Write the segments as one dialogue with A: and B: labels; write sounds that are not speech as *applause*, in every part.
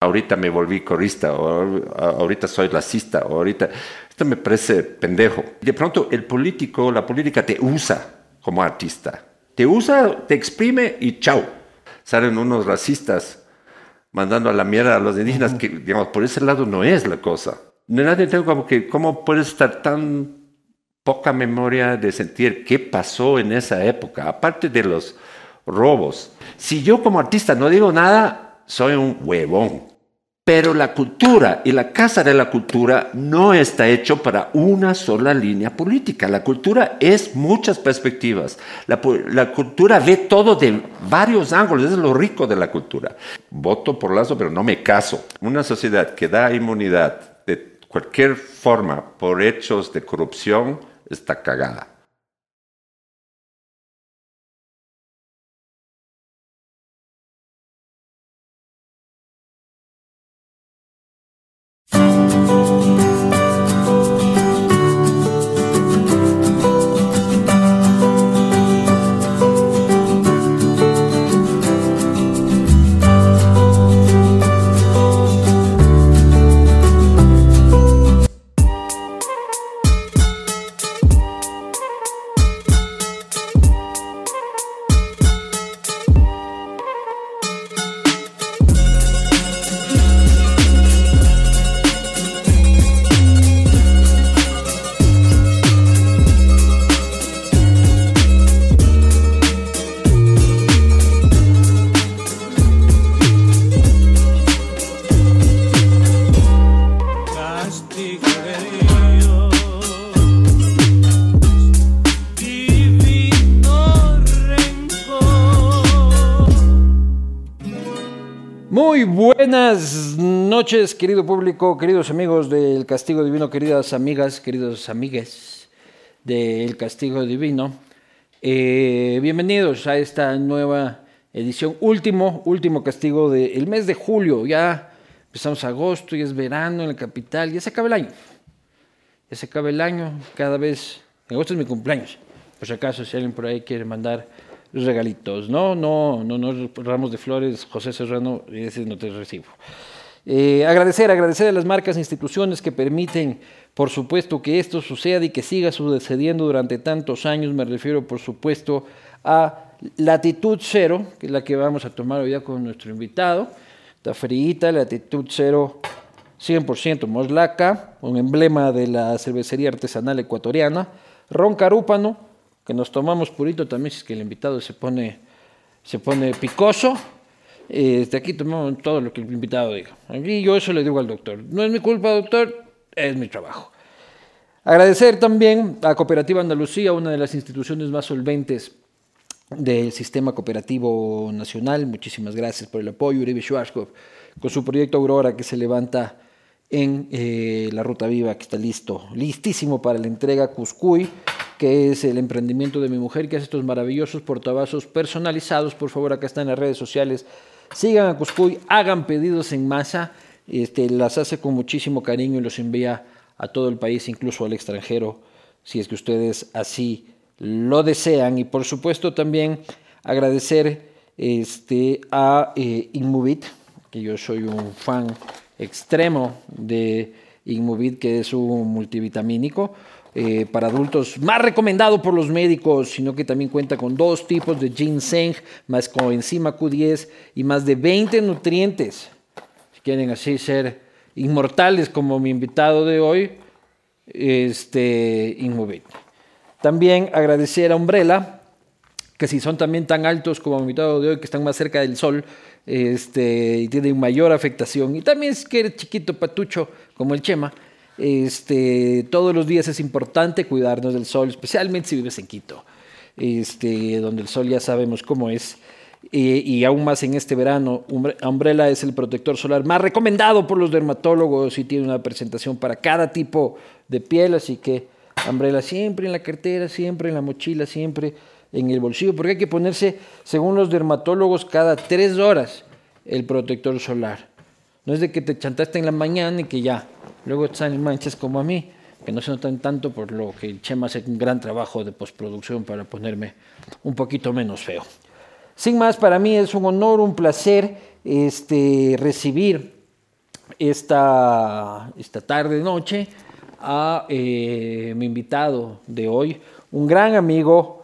A: ahorita me volví corista, o ahorita soy racista, o ahorita... Esto me parece pendejo. De pronto el político, la política te usa como artista. Te usa, te exprime y chao. Salen unos racistas mandando a la mierda a los indígenas, que digamos, por ese lado no es la cosa. Nadie tengo como que, ¿cómo puedes estar tan poca memoria de sentir qué pasó en esa época? Aparte de los robos. Si yo como artista no digo nada, soy un huevón. Pero la cultura y la Casa de la Cultura no está hecho para una sola línea política. La cultura es muchas perspectivas. La, cultura ve todo de varios ángulos. Es lo rico de la cultura. Voto por Lazo, pero no me caso. Una sociedad que da inmunidad de cualquier forma por hechos de corrupción está cagada.
B: Buenas noches, querido público, queridos amigos del Castigo Divino, queridas amigas, queridos amigues del Castigo Divino. Eh, bienvenidos a esta nueva edición, último, último castigo del mes de julio. Ya empezamos agosto, y es verano en la capital, ya se acaba el año. Ya se acaba el año, cada vez. agosto es mi cumpleaños. Por si acaso, si alguien por ahí quiere mandar regalitos. No, no, no, no, ramos de flores, José Serrano, ese no te recibo. Eh, agradecer, agradecer a las marcas e instituciones que permiten, por supuesto, que esto suceda y que siga sucediendo durante tantos años. Me refiero, por supuesto, a Latitud Cero, que es la que vamos a tomar hoy con nuestro invitado. Está friita, Latitud Cero 100% Moslaca, un emblema de la cervecería artesanal ecuatoriana. Ron Carúpano, que nos tomamos purito también, si es que el invitado se pone, se pone picoso. Este, aquí tomamos todo lo que el invitado diga. Aquí yo eso le digo al doctor. No es mi culpa, doctor, es mi trabajo. Agradecer también a Cooperativa Andalucía, una de las instituciones más solventes del sistema cooperativo nacional. Muchísimas gracias por el apoyo. Uribe Schwarzkopf, con su proyecto Aurora, que se levanta en eh, la Ruta Viva, que está listo, listísimo para la entrega Cuscuy que es el emprendimiento de mi mujer, que hace estos maravillosos portavasos personalizados. Por favor, acá están las redes sociales. Sigan a Cuscuy, hagan pedidos en masa. Este, las hace con muchísimo cariño y los envía a todo el país, incluso al extranjero, si es que ustedes así lo desean. Y por supuesto también agradecer este, a eh, Inmovit, que yo soy un fan extremo de Inmovit, que es un multivitamínico. Eh, para adultos más recomendado por los médicos, sino que también cuenta con dos tipos de ginseng, más coenzima Q10 y más de 20 nutrientes. Si quieren así ser inmortales como mi invitado de hoy, este, También agradecer a Umbrella, que si son también tan altos como mi invitado de hoy, que están más cerca del sol, este, y tienen mayor afectación. Y también si eres chiquito, patucho, como el Chema, este, todos los días es importante cuidarnos del sol, especialmente si vives en Quito, este, donde el sol ya sabemos cómo es. y aún más en este verano, Umbrella es el protector solar más recomendado por los dermatólogos y tiene una presentación para cada tipo de piel, así que Umbrella siempre en la cartera, siempre en la mochila, siempre en el bolsillo, porque hay que ponerse, según los dermatólogos, cada tres horas el protector solar. No es de que te chantaste en la mañana y que ya, Luego están manchas como a mí, que no se notan tanto, por lo que el Chema hace un gran trabajo de postproducción para ponerme un poquito menos feo. Sin más, para mí es un honor, un placer este, recibir esta, esta tarde, noche, a eh, mi invitado de hoy, un gran amigo,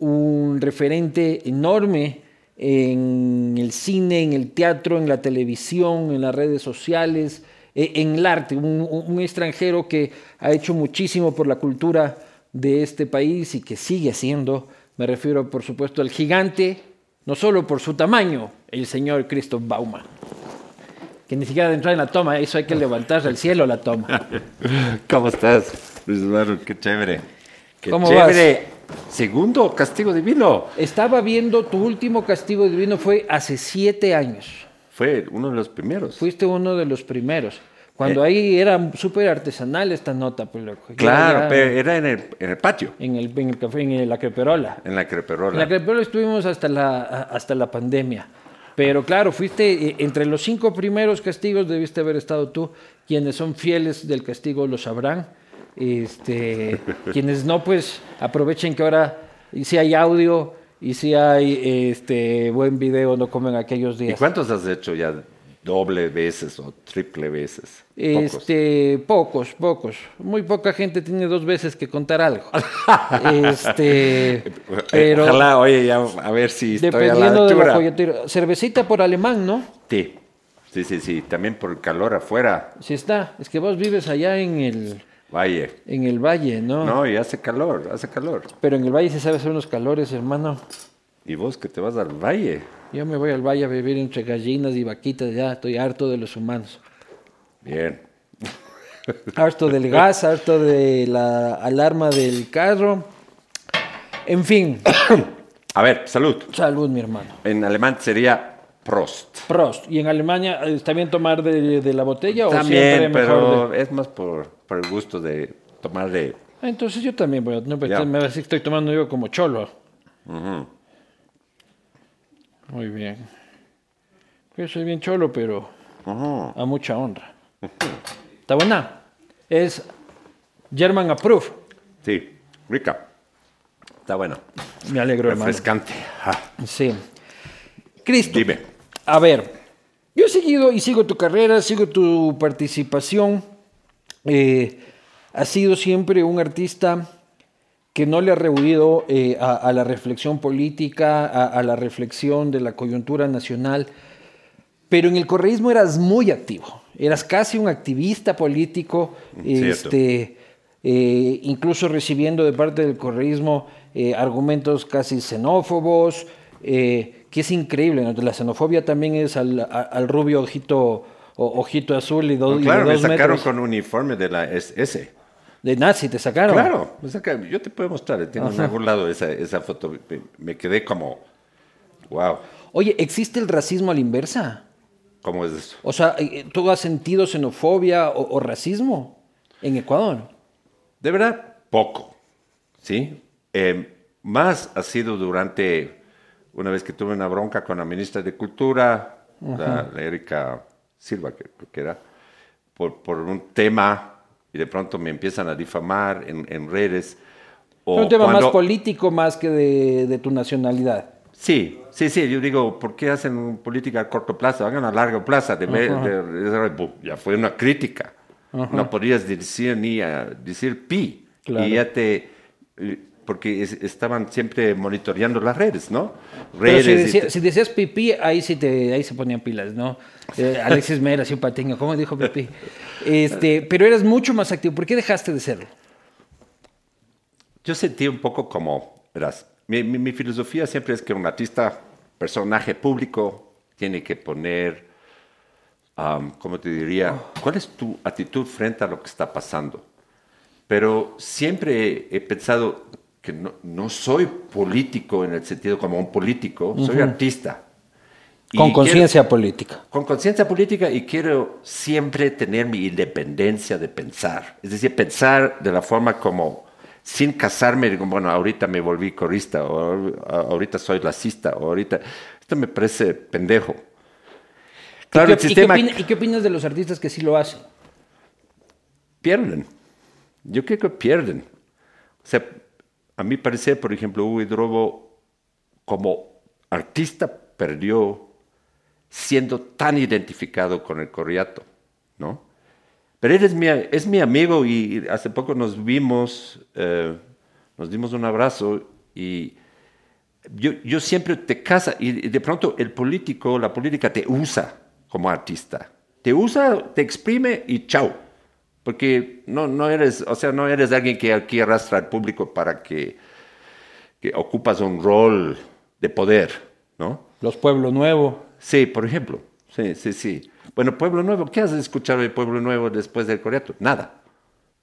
B: un referente enorme en el cine, en el teatro, en la televisión, en las redes sociales, eh, en el arte, un, un extranjero que ha hecho muchísimo por la cultura de este país y que sigue haciendo. Me refiero, por supuesto, al gigante, no solo por su tamaño, el señor Christoph Baumann. Que ni siquiera de entrar en la toma, eso hay que levantar al cielo la toma. *laughs*
A: ¿Cómo estás, Luis Eduardo? Qué chévere. Qué
B: ¿Cómo
A: chévere. Segundo castigo divino.
B: Estaba viendo tu último castigo divino fue hace siete años.
A: Fue uno de los primeros.
B: Fuiste uno de los primeros. Cuando ahí era súper artesanal esta nota, pues loco.
A: Claro,
B: ya
A: pero era en el, en el patio,
B: En el, en el café, en la creperola.
A: en la
B: En
A: creperola.
B: la creperola estuvimos hasta la, hasta la pandemia. Pero claro, fuiste eh, entre los cinco primeros castigos, debiste haber estado tú. Quienes son fieles del castigo lo sabrán. Este, quienes no, pues aprovechen que ahora, y si hay audio y si hay este, buen video, no comen aquellos
A: ¿Y
B: días.
A: cuántos has hecho ya doble veces o triple veces? Pocos.
B: Este, pocos, pocos. Muy poca gente tiene dos veces que contar algo. *laughs* este, pero
A: Ojalá, oye, ya a ver si estoy a la
B: dependiendo de la coyuntura. Cervecita por alemán, ¿no?
A: Sí, sí, sí, sí. También por el calor afuera.
B: Sí está. Es que vos vives allá en el,
A: Valle.
B: en el valle, ¿no?
A: No, y hace calor, hace calor.
B: Pero en el valle se sabe hacer unos calores, hermano.
A: Y vos que te vas al valle.
B: Yo me voy al valle a vivir entre gallinas y vaquitas, ya estoy harto de los humanos.
A: Bien. *laughs*
B: Harto del gas, harto de la alarma del carro. En fin, *coughs*
A: A ver, salud.
B: salud, mi hermano.
A: En alemán sería Prost.
B: Prost. ¿Y en Alemania eh, está bien tomar de, de la botella o
A: También,
B: mejor
A: pero es más por, por el gusto de tomar de...
B: de... Ah, Entonces yo también voy a... No, pues,
A: Ya.
B: me decir que estoy tomando yo como cholo. Muy bien. Yo soy bien cholo, pero a mucha honra. ¿Está buena? Es German Approved.
A: Sí, rica. Está bueno.
B: Me alegro, hermano.
A: Refrescante. Ah,
B: Sí. Cristo.
A: Dime.
B: A ver, yo he seguido y sigo tu carrera, sigo tu participación. Eh, has sido siempre un artista que no le ha rehuido eh, a, a la reflexión política, a, a la reflexión de la coyuntura nacional, pero en el correísmo eras muy activo, eras casi un activista político,
A: Cierto.
B: este, eh, incluso recibiendo de parte del correísmo eh, argumentos casi xenófobos, eh, que es increíble, ¿no? la xenofobia también es al, al rubio ojito, o- ojito azul y, do- y de
A: claro, me
B: dos
A: sacaron
B: metros.
A: con uniforme de la SS.
B: De nazi te sacaron.
A: Claro, me sacaron. yo te puedo mostrar, tengo en algún lado esa, esa foto. Me, me quedé como, wow,
B: Oye, ¿existe el racismo a la inversa?
A: ¿cómo es eso?
B: O sea, eh, ¿tú has sentido xenofobia o, o racismo en Ecuador?
A: De verdad, poco, ¿sí? Eh, más ha sido durante, una vez que tuve una bronca con la ministra de Cultura, la, la Erika Silva, que que era, por, por un tema, y de pronto me empiezan a difamar en, en redes. o
B: un tema más
A: cuando-
B: político más que de, de tu nacionalidad.
A: Sí, sí, sí, yo digo, ¿por qué hacen política a corto plazo? Hagan a largo plazo. De, de- de- ya fue una crítica. No podías decir ni a, decir pi.
B: Claro.
A: Y ya te... Porque es- estaban siempre monitoreando las redes, ¿no?
B: Pero
A: Redes.
B: si, decía- decías pipí, ahí sí te, ahí se ponían pilas, ¿no? Eh, *laughs* Alexis Mera, así un patiño, ¿cómo dijo pipí? Este, pero eras mucho más activo. ¿Por qué dejaste de serlo?
A: Yo sentí un poco como, verás, mi, mi- mi filosofía siempre es que un artista, personaje público, tiene que poner, ¿cómo te diría? ¿Cuál es tu actitud frente a lo que está pasando? Pero siempre he pensado que no, no soy político en el sentido como un político, soy artista.
B: Con conciencia política.
A: con conciencia política y quiero siempre tener mi independencia de pensar. Es decir, pensar de la forma como, sin casarme, digo, bueno, ahorita me volví corista, o ahorita soy lacista, o ahorita... Esto me parece pendejo. Claro,
B: ¿Y,
A: el
B: qué, y qué
A: sistema
B: opina- y qué opinas de los artistas que sí lo hacen?
A: pierden. Yo creo que pierden. O sea, a mi parecer, por ejemplo, Hugo Hidrobo, como artista, perdió siendo tan identificado con el corriato. ¿no? Pero él es mi, es mi amigo y hace poco nos vimos, eh, nos dimos un abrazo y yo, yo siempre te casa y de pronto el político, la política te usa como artista. Te usa, te exprime y chao. Porque no, no eres, o sea, no eres alguien que aquí arrastra al público para que, que ocupas un rol de poder, ¿no?
B: Los Pueblo Nuevo.
A: Sí, por ejemplo. Sí, sí, sí. Bueno, Pueblo Nuevo, ¿qué has escuchado de Pueblo Nuevo después del coreato? Nada.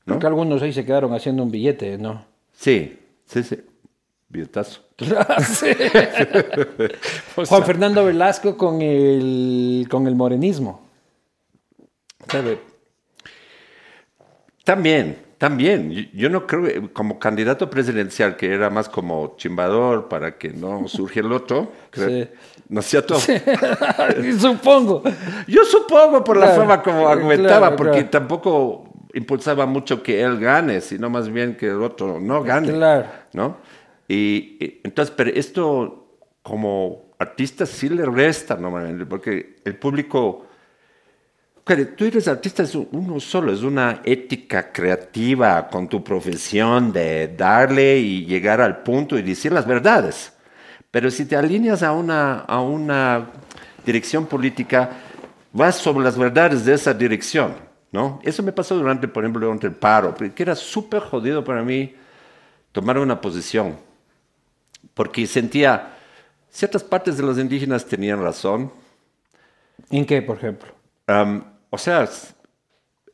A: ¿no?
B: Porque algunos ahí se quedaron haciendo un billete, ¿no?
A: Sí, sí, sí. Billetazo. *laughs*
B: Sí. *laughs* Juan Fernando Velasco con el, con el morenismo.
A: ¿Sabe? También, también. Yo, no creo, que como candidato presidencial, que era más como chimbador para que no *laughs* surge el otro, creo-
B: Sí.
A: ¿no es *laughs* cierto?
B: Supongo.
A: Yo supongo por la forma como argumentaba,
B: claro,
A: porque
B: claro.
A: tampoco impulsaba mucho que él gane, sino más bien que el otro no gane.
B: Claro.
A: ¿No? Y, y entonces, pero esto como artista sí le resta normalmente, porque el público... Tú eres artista, es un- uno solo, es una ética creativa con tu profesión de darle y llegar al punto y decir las verdades. Pero si te alineas a una, a una dirección política, vas sobre las verdades de esa dirección, ¿no? Eso me pasó durante, por ejemplo, durante el paro, que era súper jodido para mí tomar una posición, porque sentía, ciertas partes de los indígenas tenían razón,
B: ¿En qué, por ejemplo?
A: Am, o sea,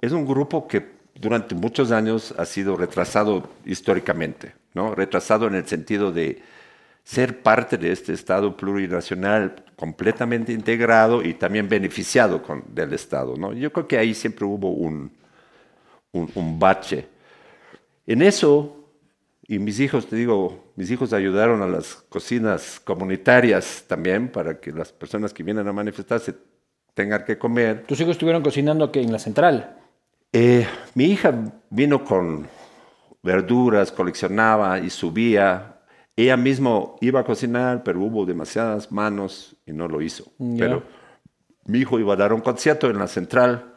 A: es, un grupo que durante muchos años ha sido retrasado históricamente, ¿no? Retrasado en el sentido de ser parte de este Estado plurinacional completamente integrado y también beneficiado con, del Estado, ¿no? Yo creo que ahí siempre hubo un, un, un bache. En eso, y mis hijos, te digo, mis hijos ayudaron a las cocinas comunitarias también para que las personas que vienen a manifestarse tengan que comer.
B: Tus hijos estuvieron cocinando que en la central.
A: Eh, mi hija vino con verduras, coleccionaba y subía. Ella mismo iba a cocinar, pero hubo demasiadas manos y no lo hizo. Pero mi hijo iba a dar un concierto en la central,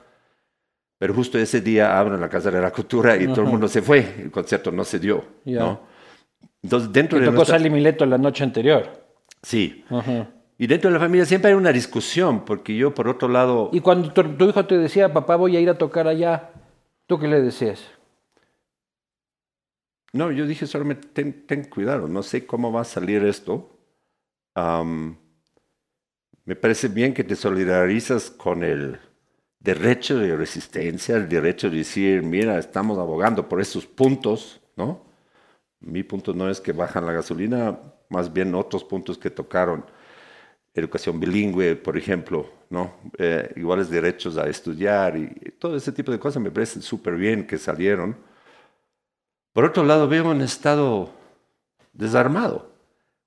A: pero justo ese día abren la Casa de la Cultura y todo el mundo se fue. El concierto no se dio.
B: Ya.
A: ¿no? Entonces, dentro de
B: tocó
A: nuestra-
B: Sally Mileto la noche anterior.
A: Sí.
B: Ajá.
A: Y dentro de la familia siempre hay una discusión, porque yo, por otro lado,
B: Y cuando tu, tu hijo te decía, papá, voy a ir a tocar allá, ¿tú qué le decías?
A: No, yo dije solamente ten, ten cuidado, no sé cómo va a salir esto. Me parece bien que te solidarizas con el derecho de resistencia, el derecho de decir, mira, estamos abogando por esos puntos, ¿no? Mi punto no es que bajan la gasolina, más bien otros puntos que tocaron. Educación bilingüe, por ejemplo, ¿no? Eh, iguales derechos a estudiar y todo ese tipo de cosas me parecen súper bien que salieron. Por otro lado, veo un Estado desarmado,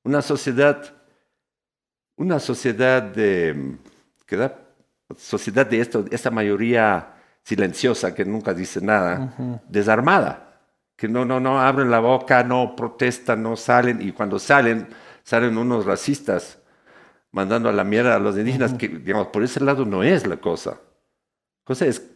A: una sociedad, una sociedad de, que da, sociedad de esto, esta mayoría silenciosa que nunca dice nada, desarmada, que no, no, no abren la boca, no protestan, no salen, y cuando salen, salen unos racistas mandando a la mierda a los indígenas, que digamos, por ese lado no es la cosa. cosa es,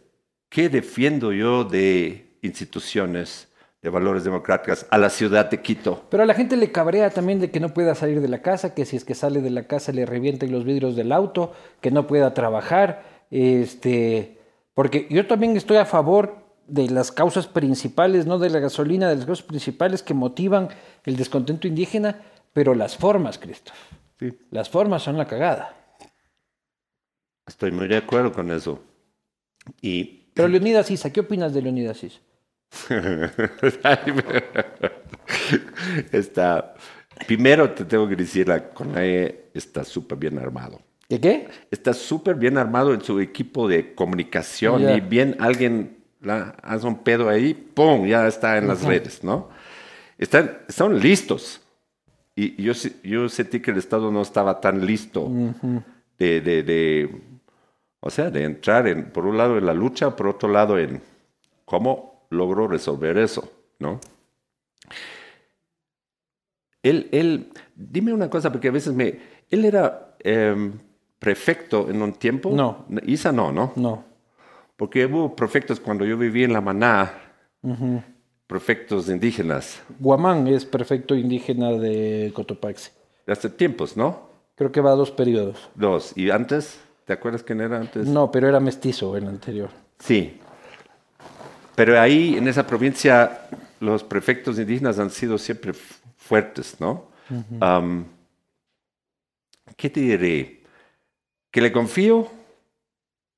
A: ¿qué defiendo yo de instituciones, de valores democráticos a la ciudad de Quito?
B: Pero a la gente le cabrea también de que no pueda salir de la casa, que si es que sale de la casa le revienten los vidrios del auto, que no pueda trabajar, este, porque yo también estoy a favor de las causas principales, no de la gasolina, de las causas principales que motivan el descontento indígena, pero las formas, Cristo.
A: Sí.
B: Las formas son la cagada.
A: Estoy muy de acuerdo con eso. Y
B: Pero Leonidas Issa, ¿qué opinas de Leonidas Issa? *laughs*
A: está, primero te tengo que decir, la CONAE está súper bien armado.
B: ¿Qué qué?
A: Está súper bien armado en su equipo de comunicación
B: Ya.
A: y bien alguien la, hace un pedo ahí, ¡pum! Ya está en las redes, ¿no? Están, están listos. Y yo, yo sentí que el Estado no estaba tan listo de, de, de, o sea, de entrar en, por un lado en la lucha, por otro lado en cómo logró resolver eso, ¿no? Él, él, dime una cosa, porque a veces me, él era em, prefecto en un tiempo.
B: No.
A: Isa no, ¿no?
B: No.
A: Porque hubo prefectos cuando yo viví en La Maná, prefectos indígenas,
B: Guamán es prefecto indígena de Cotopaxi.
A: de hace tiempos, ¿no?
B: Creo que va a dos periodos.
A: Dos. ¿Y antes? ¿Te acuerdas quién era antes?
B: No, pero era mestizo el anterior.
A: Sí. Pero ahí, en esa provincia, los prefectos indígenas han sido siempre fu- fuertes, ¿no? ¿Qué te diré? Que le confío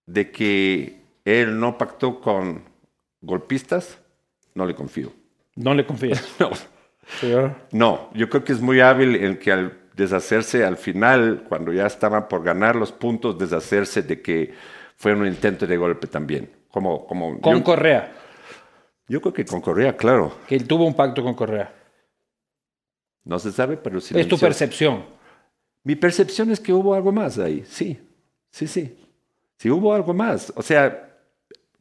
A: de que él no pactó con golpistas, no le confío.
B: No le confías. *laughs*
A: No,
B: Señor.
A: no, yo creo que es muy hábil en que al deshacerse al final, cuando ya estaban por ganar los puntos, deshacerse de que fue un intento de golpe también. Como, como
B: Con
A: yo-
B: Correa,
A: Yo creo que con Correa, claro.
B: que él tuvo un pacto con Correa.
A: No se sabe, pero sí.
B: Es tu percepción.
A: Mi percepción es que hubo algo más ahí. Sí, sí, sí. Sí hubo algo más. O sea,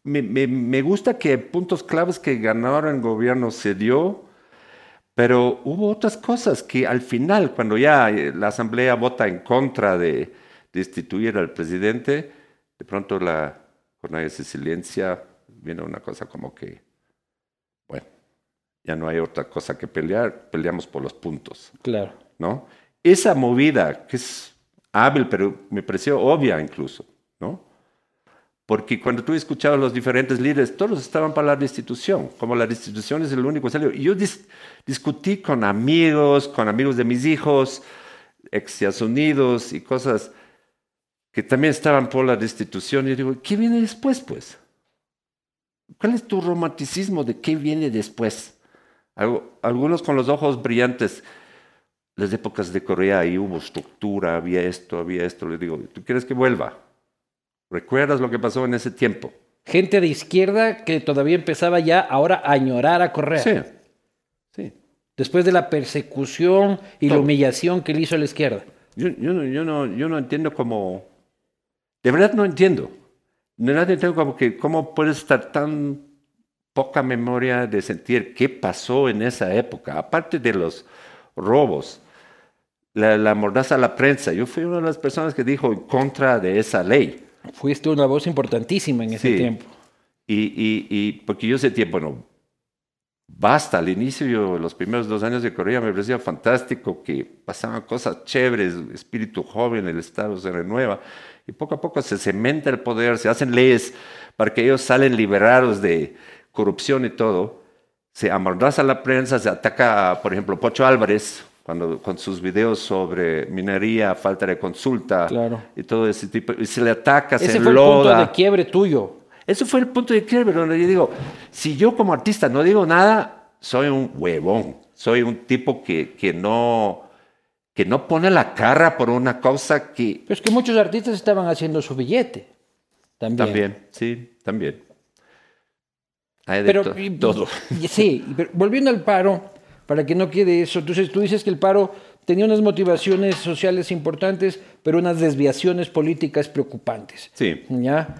A: me, me- me gusta que puntos claves que ganaron el gobierno se dio, pero hubo otras cosas que al final, cuando ya eh, la Asamblea vota en contra de destituir al presidente, de pronto la jornada se silencia, viene una cosa como que, bueno, ya no hay otra cosa que pelear, peleamos por los puntos.
B: Claro.
A: ¿no? Esa movida, que es hábil, pero me pareció obvia incluso, ¿no? Porque cuando tú escuchabas a los diferentes líderes, todos estaban para la destitución, como la destitución es el único salió. Y yo dis- discutí con amigos, con amigos de mis hijos, ex Unidos y cosas que también estaban por la destitución. Y digo, ¿qué viene después, pues? ¿Cuál es tu romanticismo de qué viene después? Algunos con los ojos brillantes las épocas de Corea ahí hubo estructura, había esto, había esto. Le digo, ¿tú quieres que vuelva? ¿Recuerdas lo que pasó en ese tiempo?
B: Gente de izquierda que todavía empezaba ya ahora a añorar a Correa.
A: Sí, sí.
B: Después de la persecución y la humillación que le hizo a la izquierda.
A: Yo, yo, no, yo, no, yo no entiendo cómo... De verdad no entiendo. De verdad entiendo como que cómo puedes estar tan poca memoria de sentir qué pasó en esa época. Aparte de los robos, la, la mordaza a la prensa. Yo fui una de las personas que dijo en contra de esa ley.
B: Fuiste una voz importantísima en ese
A: Sí.
B: tiempo.
A: Y, y, y porque yo sentía, bueno, basta, al inicio, yo, los primeros dos años de Corea me parecía fantástico que pasaban cosas chéveres, espíritu joven, el Estado se renueva, y poco a poco se cementa el poder, se hacen leyes para que ellos salen liberados de corrupción y todo, se amordaza la prensa, se ataca, por ejemplo, Pocho Álvarez, cuando, con sus videos sobre minería, falta de consulta
B: Claro.
A: y todo ese tipo, y se le ataca, se
B: Ese fue el punto de quiebre tuyo.
A: Eso fue el punto de quiebre donde yo digo, si yo como artista no digo nada, soy un huevón, soy un tipo que, que, no, que no pone la cara por una cosa que...
B: Pero es que muchos artistas estaban haciendo su billete. También.
A: También, sí, también. Hay de
B: Pero,
A: to- todo.
B: Sí, pero volviendo al paro, para que no quede eso, entonces tú dices que el paro tenía unas motivaciones sociales importantes, pero unas desviaciones políticas preocupantes.
A: Sí,
B: ¿Ya?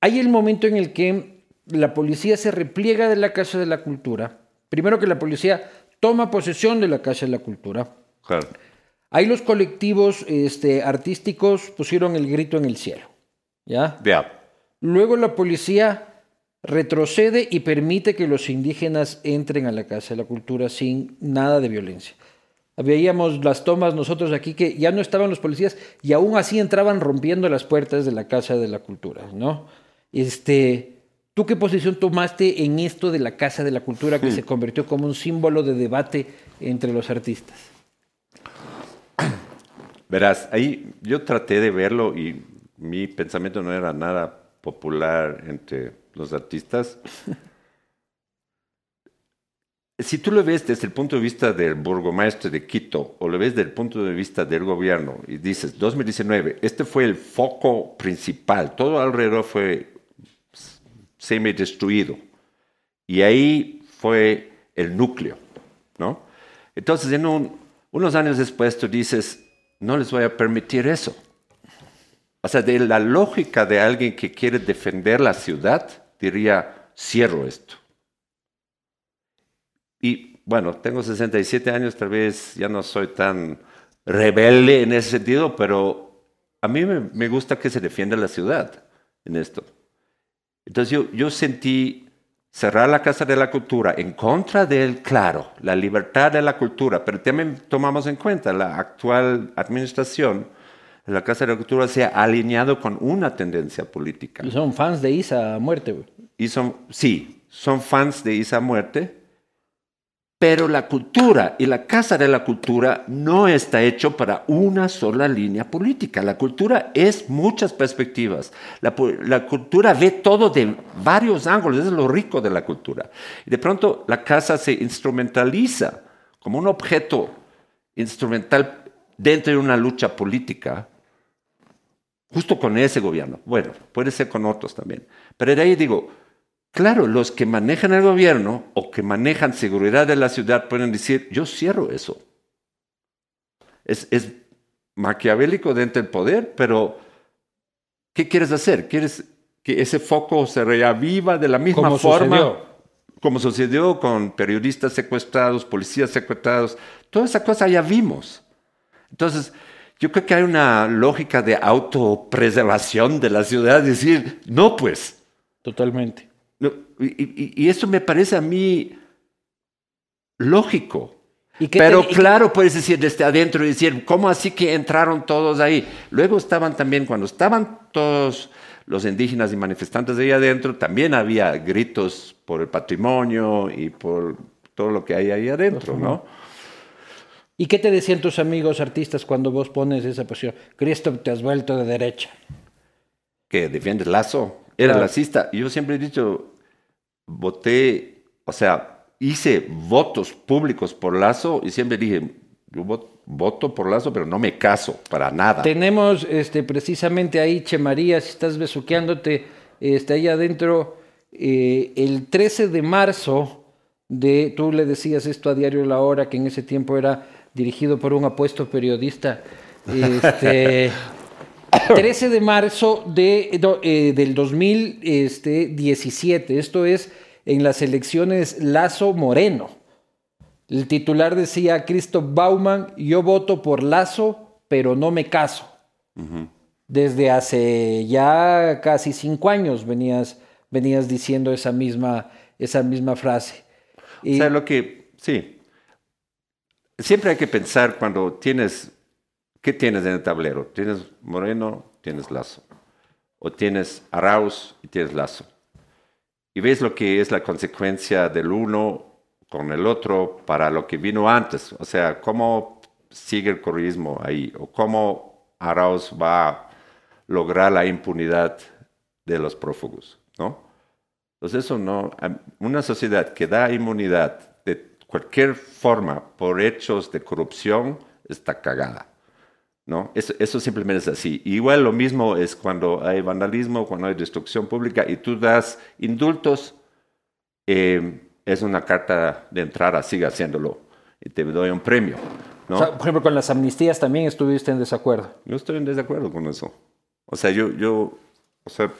B: Hay el momento en el que la policía se repliega de la Casa de la Cultura. Primero que la policía toma posesión de la Casa de la Cultura.
A: claro.
B: Ahí los colectivos este, artísticos pusieron el grito en el cielo. ¿Ya?
A: Ya,
B: Luego la policía retrocede y permite que los indígenas entren a la Casa de la Cultura sin nada de violencia. Veíamos las tomas nosotros aquí que ya no estaban los policías y aún así entraban rompiendo las puertas de la Casa de la Cultura, ¿no? Este, ¿tú qué posición tomaste en esto de la Casa de la Cultura que se convirtió como un símbolo de debate entre los artistas?
A: verás, ahí yo traté de verlo y mi pensamiento no era nada popular entre los artistas. Si tú lo ves desde el punto de vista del burgomaestre de Quito o lo ves desde el punto de vista del gobierno y dices 2019, este fue el foco principal, todo alrededor fue semi destruido y ahí fue el núcleo, ¿no? Entonces, en un- unos años después tú dices, no les voy a permitir eso. O sea, de la lógica de alguien que quiere defender la ciudad, diría, cierro esto. Y bueno, tengo 67 años, tal vez ya no soy tan rebelde en ese sentido, pero a mí me, gusta que se defienda la ciudad en esto. Entonces yo, yo sentí cerrar la Casa de la Cultura en contra del, claro, la libertad de la cultura, pero también tomamos en cuenta la actual administración, la Casa de la Cultura se ha alineado con una tendencia política.
B: Y son fans de Isa a muerte.
A: Y son, sí, son fans de Isa Muerte, pero la cultura y la Casa de la Cultura no está hecho para una sola línea política. La cultura es muchas perspectivas. La, la cultura ve todo de varios ángulos, es lo rico de la cultura. Y de pronto la Casa se instrumentaliza como un objeto instrumental dentro de una lucha política justo con ese gobierno. Bueno, puede ser con otros también. Pero de ahí digo, claro, los que manejan el gobierno o que manejan seguridad de la ciudad pueden decir, yo cierro eso. Es, es maquiavélico dentro del poder, pero ¿qué quieres hacer? ¿Quieres que ese foco se reaviva de la misma
B: Como
A: forma?
B: sucedió.
A: Como sucedió con periodistas secuestrados, policías secuestrados, toda esa cosa ya vimos. Entonces, yo creo que hay una lógica de autopreservación de la ciudad, decir, no, pues.
B: Totalmente.
A: No, y, y- y eso me parece a mí lógico.
B: ¿Y qué
A: Pero
B: te-
A: claro, puedes decir desde adentro y decir, ¿cómo así que entraron todos ahí? Luego estaban también, cuando estaban todos los indígenas y manifestantes ahí adentro, también había gritos por el patrimonio y por todo lo que hay ahí adentro, ¿no?
B: ¿Y qué te decían tus amigos artistas cuando vos pones esa posición? Cristo, te has vuelto de derecha.
A: que defiende Lazo, era
B: Claro.
A: lacista. Yo siempre he dicho, voté, o sea, hice votos públicos por Lazo y siempre dije, yo vo- voto por Lazo, pero no me caso para nada.
B: Tenemos este, precisamente ahí, Che María, si estás besuqueándote, este, ahí adentro, eh, el 13 de marzo, de, tú le decías esto a Diario La Hora, que en ese tiempo era dirigido por un apuesto periodista. *laughs* Este, 13 de marzo de, no, eh, del 2017, esto es en las elecciones Lazo Moreno. El titular decía, Christoph Bauman, yo voto por Lazo, pero no me caso. Desde hace ya casi cinco años venías, venías diciendo esa misma, esa misma frase. Y-
A: O sea, lo que, sí. Siempre hay que pensar cuando tienes, ¿qué tienes en el tablero? Tienes Moreno, tienes Lazo. O tienes Arauz y tienes Lazo. Y ves lo que es la consecuencia del uno con el otro para lo que vino antes. O sea, cómo sigue el correísmo ahí. O cómo Arauz va a lograr la impunidad de los prófugos, ¿no? Entonces eso no, una sociedad que da inmunidad cualquier forma por hechos de corrupción está cagada, ¿no? Eso, eso simplemente es así. Igual lo mismo es cuando hay vandalismo, cuando hay destrucción pública y tú das indultos, eh, es una carta de entrada, siga haciéndolo y te doy un premio, ¿no?
B: o sea, por ejemplo, con las amnistías también estuviste en desacuerdo.
A: yo estoy en desacuerdo con eso. O sea, yo, yo, o sea,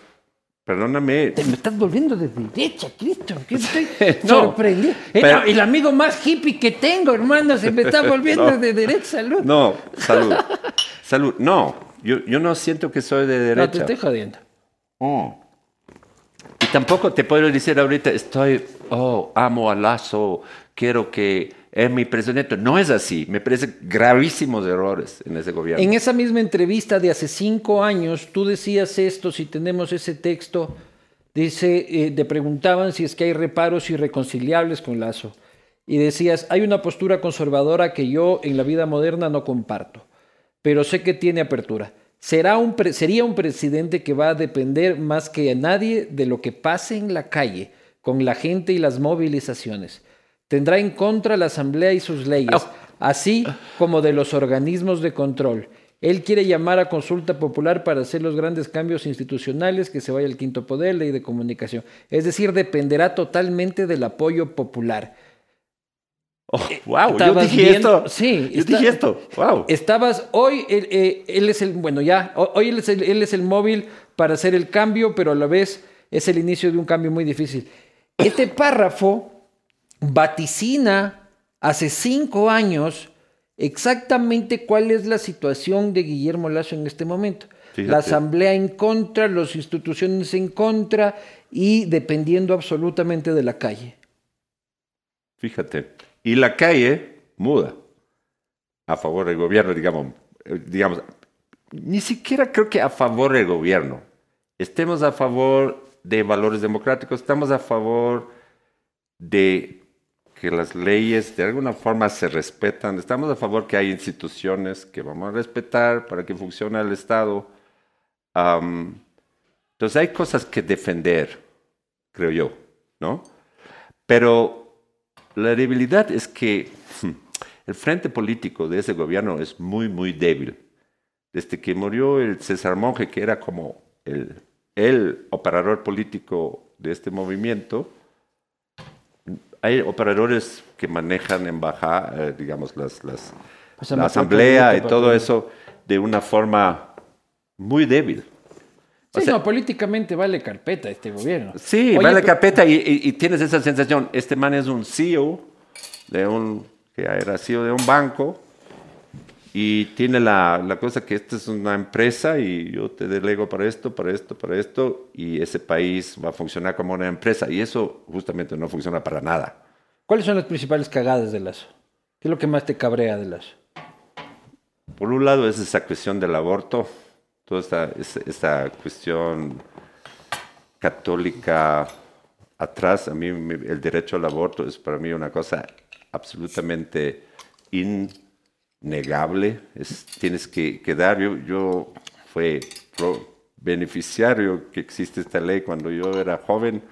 A: perdóname,
B: Te me estás volviendo de derecha, Cristo. que estoy *laughs*
A: No,
B: sorprendido. Eh,
A: pero-
B: el amigo más hippie que tengo, hermano, se me está *laughs* volviendo
A: No.
B: de derecha. Salud.
A: No, salud. salud. No, yo, yo no siento que soy de
B: No, te
A: derecha.
B: estoy jodiendo.
A: Oh. Y tampoco te puedo decir ahorita, estoy, oh, amo a Lazo, quiero que es mi presidente. No es así. Me parece gravísimos errores en ese gobierno.
B: En esa misma entrevista de hace cinco años, tú decías esto, si tenemos ese texto, dice, eh, te preguntaban si es que hay reparos irreconciliables con Lazo. Y decías, hay una postura conservadora que yo en la vida moderna no comparto, pero sé que tiene apertura. Será un sería un presidente que va a depender más que a nadie de lo que pase en la calle, con la gente y las movilizaciones. Tendrá en contra la Asamblea y sus leyes, así como de los organismos de control. Él quiere llamar a consulta popular para hacer los grandes cambios institucionales, que se vaya el quinto poder, ley de comunicación. Es decir, dependerá totalmente del apoyo popular.
A: Oh, wow, yo dije esto.
B: sí,
A: yo
B: está-
A: dije esto. Wow.
B: Estabas hoy, él, eh, él es el, bueno, ya, ho- hoy él es el, él es el móvil para hacer el cambio, pero a la vez es el inicio de un cambio muy difícil. Este párrafo vaticina hace cinco años exactamente cuál es la situación de Guillermo Lazo en este momento.
A: Fíjate.
B: La asamblea en contra, las instituciones en contra y dependiendo absolutamente de la calle.
A: Fíjate. Y la calle muda a favor del gobierno, digamos, eh, digamos, ni siquiera creo que a favor del gobierno. Estemos a favor de valores democráticos, estamos a favor de que las leyes de alguna forma se respetan, estamos a favor que hay instituciones que vamos a respetar para que funcione el Estado. Am, entonces hay cosas que defender, creo yo, ¿no? Pero la debilidad es que hmm, el frente político de ese gobierno es muy, muy débil. Desde que murió el César Monge, que era como el, el operador político de este movimiento, hay operadores que manejan en baja, eh, digamos, las, las-
B: Pues
A: la asamblea y todo eso de una forma muy débil. O
B: Sí,
A: sea-
B: no, políticamente vale carpeta este gobierno.
A: Sí,
B: Oye,
A: va a la
B: pero-
A: carpeta y, y- y tienes esa sensación, este man es un CEO de un, que era CEO de un banco y tiene la, la cosa que esta es una empresa y yo te delego para esto, para esto, para esto y ese país va a funcionar como una empresa y eso justamente no funciona para nada.
B: ¿Cuáles son las principales cagadas de Lazo? ¿Qué es lo que más te cabrea de Lazo?
A: Por un lado es esa cuestión del aborto, toda esta, esta, cuestión católica atrás. A mí el derecho al aborto es para mí una cosa absolutamente innegable. Es, tienes que, que dar. Yo, yo fui pro- beneficiario que existe esta ley cuando yo era joven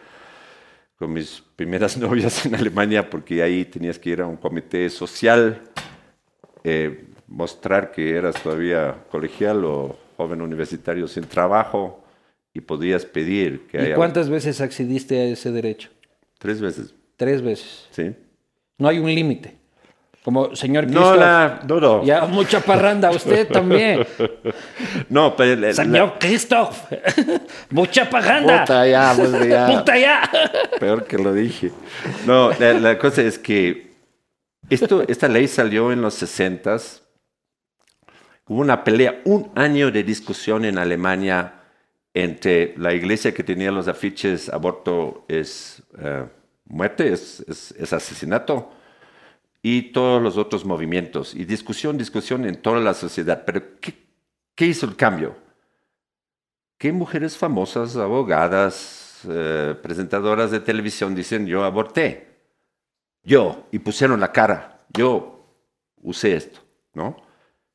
A: con mis primeras *laughs* novias en Alemania porque ahí tenías que ir a un comité social eh, mostrar que eras todavía colegial o joven universitario sin trabajo y podías pedir que
B: ¿Y
A: haya
B: cuántas veces accediste a ese derecho?
A: tres veces,
B: Tres veces.
A: ¿sí?
B: No hay un límite. Como señor
A: No,
B: Christoph,
A: la, no, no,
B: ya mucha parranda, usted también. *laughs*
A: no, pero la-
B: Señor Christoph, *laughs* mucha parranda.
A: Puta, ya, pues, ya. *laughs*
B: Puta ya.
A: Peor que lo dije. No, la, la cosa es que esto, esta ley salió en los 60 Hubo una pelea, un año de discusión en Alemania entre la iglesia que tenía los afiches aborto es eh, muerte, es, es- es asesinato, y todos los otros movimientos. Y discusión, discusión en toda la sociedad. Pero ¿qué, qué hizo el cambio? que mujeres famosas, abogadas, eh, presentadoras de televisión dicen yo aborté. Yo, y pusieron la cara, yo usé esto, ¿no?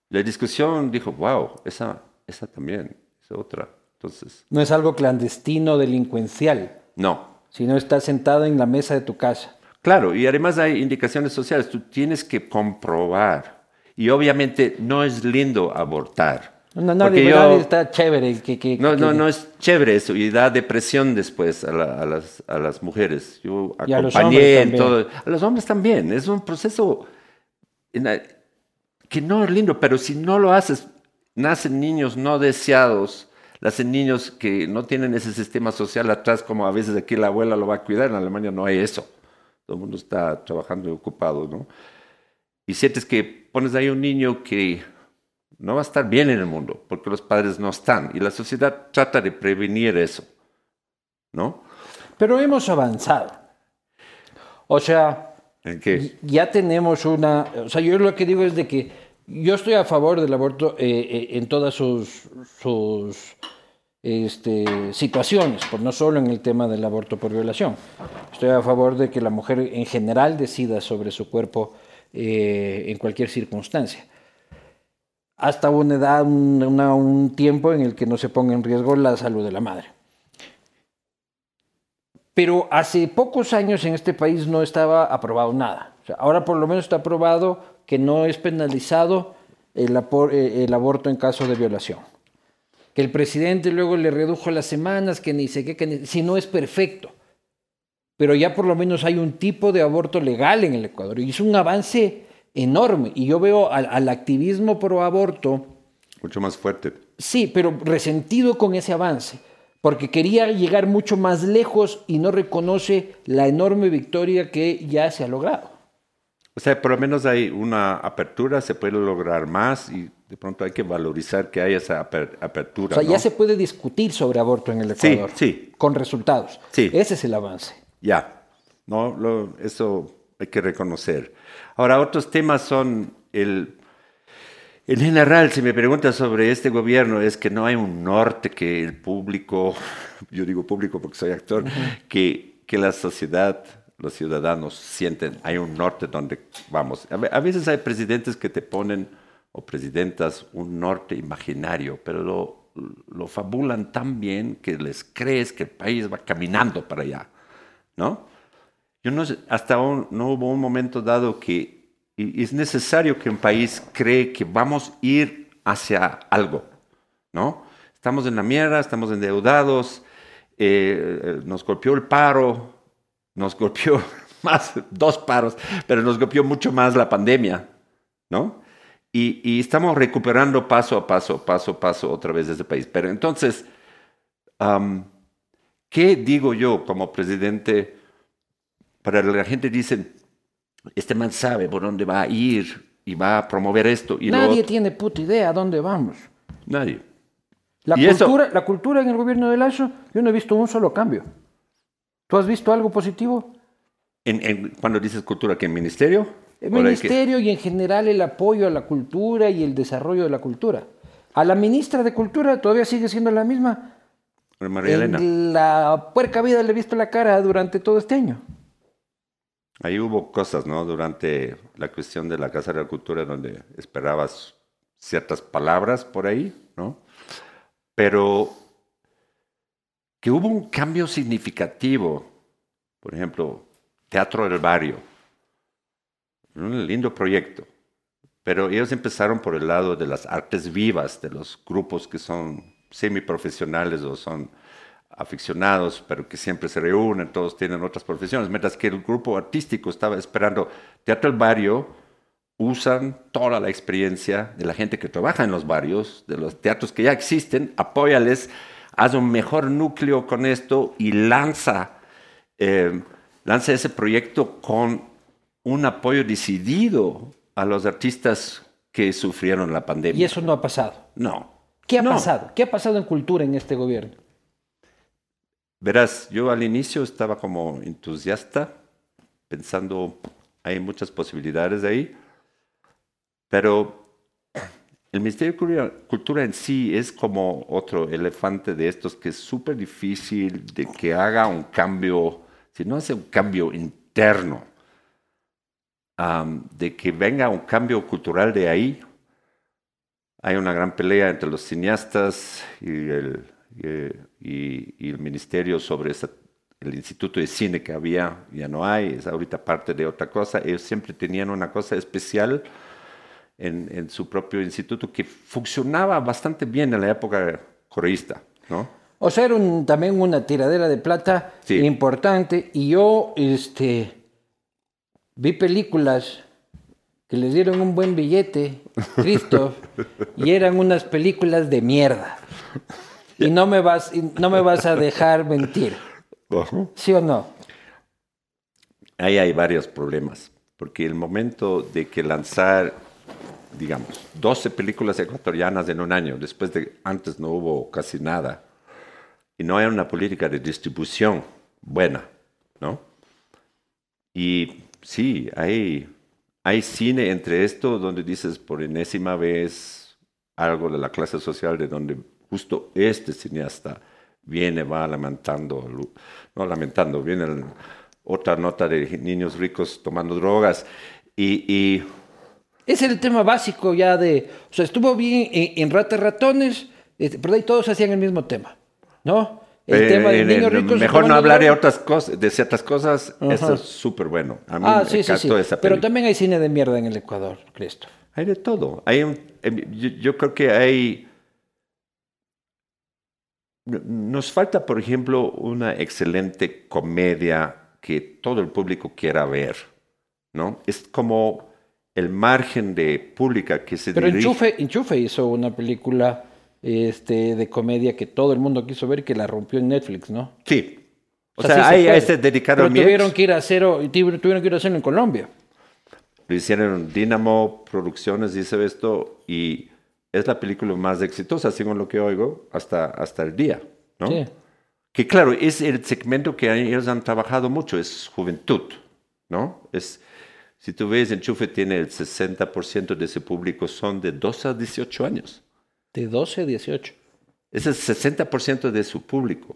A: La discusión dijo, wow, esa, esa también, esa otra. Entonces,
B: No es algo clandestino, delincuencial,
A: no.
B: sino está sentado en la mesa de tu casa.
A: Claro, y además hay indicaciones sociales, tú tienes que comprobar. Y obviamente no es lindo abortar.
B: No, no,
A: Porque yo-
B: está chévere. Que, que-
A: No,
B: que-
A: no, no es chévere eso y da depresión después a, la- a las, a las mujeres. Yo
B: Y a los
A: acompañé
B: hombres
A: en
B: también.
A: todo. A los hombres también. Es un proceso la- que no es lindo, pero si no lo haces, nacen niños no deseados, nacen niños que no tienen ese sistema social atrás, como a veces aquí la abuela lo va a cuidar. En Alemania no hay eso. Todo el mundo está trabajando y ocupado, ¿no? Y sientes que pones ahí un niño que no va a estar bien en el mundo porque los padres no están y la sociedad trata de prevenir eso, ¿no?
B: Pero hemos avanzado. O sea,
A: ¿En qué?
B: ya tenemos una... O sea, yo lo que digo es de que yo estoy a favor del aborto eh, eh, en todas sus, sus este, situaciones, por no solo en el tema del aborto por violación. Estoy a favor de que la mujer en general decida sobre su cuerpo eh, en cualquier circunstancia. Hasta una edad, un, una- un tiempo en el que no se ponga en riesgo la salud de la madre. Pero hace pocos años en este país no estaba aprobado nada. O sea, ahora por lo menos está aprobado que no es penalizado el, eh, el aborto en caso de violación. Que el presidente luego le redujo las semanas, que ni sé qué, que ni- si no es perfecto. Pero ya por lo menos hay un tipo de aborto legal en el Ecuador y es un avance enorme. Y yo veo al, al activismo pro aborto
A: Mucho más fuerte.
B: Sí, pero resentido con ese avance, porque quería llegar mucho más lejos y no reconoce la enorme victoria que ya se ha logrado.
A: O sea, por lo menos hay una apertura, se puede lograr más y De pronto hay que valorizar que haya esa aper- apertura.
B: O sea,
A: ¿no?
B: ya se puede discutir sobre aborto en el Ecuador.
A: sí.
B: Con resultados.
A: Sí.
B: Ese es el avance.
A: Ya, no, Lo- eso hay que reconocer. Ahora, otros temas son el... En general, si me preguntas sobre este gobierno, es que no hay un norte que el público, *laughs* yo digo público porque soy actor, que, que la sociedad, los ciudadanos sienten, hay un norte donde vamos. A veces hay presidentes que te ponen, o presidentas, un norte imaginario, pero lo, lo fabulan tan bien que les crees que el país va caminando para allá, ¿no? Yo no hasta un- no hubo un momento dado que es necesario que un país cree que vamos a ir hacia algo, ¿no? Estamos en la mierda, estamos endeudados, eh, eh, nos golpeó el paro, nos golpeó *laughs* más, dos paros, pero nos golpeó mucho más la pandemia, ¿no? Y, y estamos recuperando paso a paso, paso a paso otra vez ese país. Pero entonces, am, ¿qué digo yo como presidente? Para la gente dicen, este man sabe por dónde va a ir y va a promover esto y
B: Nadie
A: otro".
B: tiene puta idea a dónde vamos.
A: Nadie.
B: La
A: eso-
B: cultura, la cultura en el gobierno de Lazo, yo no he visto un solo cambio. ¿Tú has visto algo positivo?
A: En, en- cuando dices cultura, ¿qué ministerio?
B: El ministerio y en general el apoyo a la cultura y el desarrollo de la cultura. A la ministra de Cultura todavía sigue siendo la misma.
A: María Elena.
B: En la puerca vida le he visto la cara durante todo este año.
A: Ahí hubo cosas, ¿no? Durante la cuestión de la Casa de la Cultura, donde esperabas ciertas palabras por ahí, ¿no? Pero que hubo un cambio significativo. Por ejemplo, Teatro del Barrio. Un lindo proyecto. Pero ellos empezaron por el lado de las artes vivas, de los grupos que son semiprofesionales o son aficionados, pero que siempre se reúnen, todos tienen otras profesiones, mientras que el grupo artístico estaba esperando Teatro del Barrio, usan toda la experiencia de la gente que trabaja en los barrios, de los teatros que ya existen, apóyales, haz un mejor núcleo con esto y lanza, eh, lanza ese proyecto con un apoyo decidido a los artistas que sufrieron la pandemia.
B: Y eso no ha pasado.
A: No.
B: ¿Qué ha
A: No.
B: pasado? ¿Qué ha pasado en cultura en este gobierno?
A: Verás, yo al inicio estaba como entusiasta, pensando, hay muchas posibilidades ahí, pero el Ministerio de Cultura- Cultura en sí es como otro elefante de estos que es súper difícil de que haga un cambio, si no hace un cambio interno, am, de que venga un cambio cultural de ahí. Hay una gran pelea entre los cineastas y el, y, y- y el ministerio sobre esa- el instituto de cine que había, ya no hay, es ahorita parte de otra cosa. Ellos siempre tenían una cosa especial en, en su propio instituto que funcionaba bastante bien en la época correísta, ¿no?
B: O sea, era un- también una tiradera de plata
A: Sí.
B: importante. Y yo este, vi películas que les dieron un buen billete, Christoph, y eran unas películas de mierda. Y no me vas, y no me vas a dejar mentir. ¿Sí o no?
A: Ahí hay varios problemas, porque el momento de que lanzar, digamos, 12 películas ecuatorianas en un año, después de antes no hubo casi nada, y no hay una política de distribución buena, ¿no? Y sí, hay, hay cine entre esto donde dices por enésima vez algo de la clase social de donde justo este cineasta viene, va lamentando, no lamentando, viene el- otra nota de niños ricos tomando drogas y, y
B: era el tema básico ya de... O sea, estuvo bien en, en Ratas Ratones, este, pero ahí todos hacían el mismo tema, ¿no? El
A: eh,
B: tema de
A: en-
B: niños
A: en-
B: ricos...
A: mejor no hablar de otras cosas, de ciertas cosas, eso es súper bueno. A mí
B: Ah,
A: me
B: sí, sí, sí.
A: esa
B: Pero también hay cine de mierda en el Ecuador, Cristo.
A: Hay de todo. Hay un- em, yo, yo creo que hay... no- Nos falta, por ejemplo, una excelente comedia que todo el público quiera ver, ¿no? Es como el margen de pública que se
B: Pero
A: dirige...
B: Enchufe, Enchufe hizo una película este, de comedia que todo el mundo quiso ver que la rompió en Netflix, ¿no?
A: Sí. O,
B: O
A: sea,
B: sí se
A: hay
B: puede.
A: este dedicado
B: Pero tuvieron que ir a hacerlo, tuvieron que ir a hacerlo en Colombia.
A: Lo hicieron en Dynamo Producciones, dice esto, y es la película más exitosa, según lo que oigo, hasta, hasta el día, ¿no?
B: Sí.
A: Que claro, es el segmento que ellos han trabajado mucho, es juventud, ¿no? Es, si tú ves, Enchufe tiene el 60% de ese público son de 12 a 18 años.
B: De 12 a 18.
A: Ese es el 60% de su público.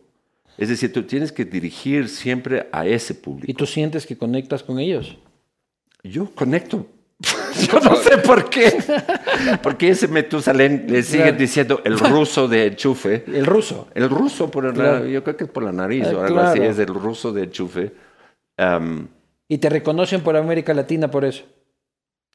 A: Es decir, tú tienes que dirigir siempre a ese público.
B: ¿Y tú sientes que conectas con ellos?
A: Yo conecto. *laughs* Yo no sé por qué. Porque ese Metusalén le sigue
B: Claro.
A: diciendo el ruso de enchufe.
B: El ruso.
A: El ruso, por el-
B: Claro.
A: yo creo que es por la nariz
B: Ah,
A: o algo así, es el ruso de enchufe.
B: Y te reconocen por América Latina por eso.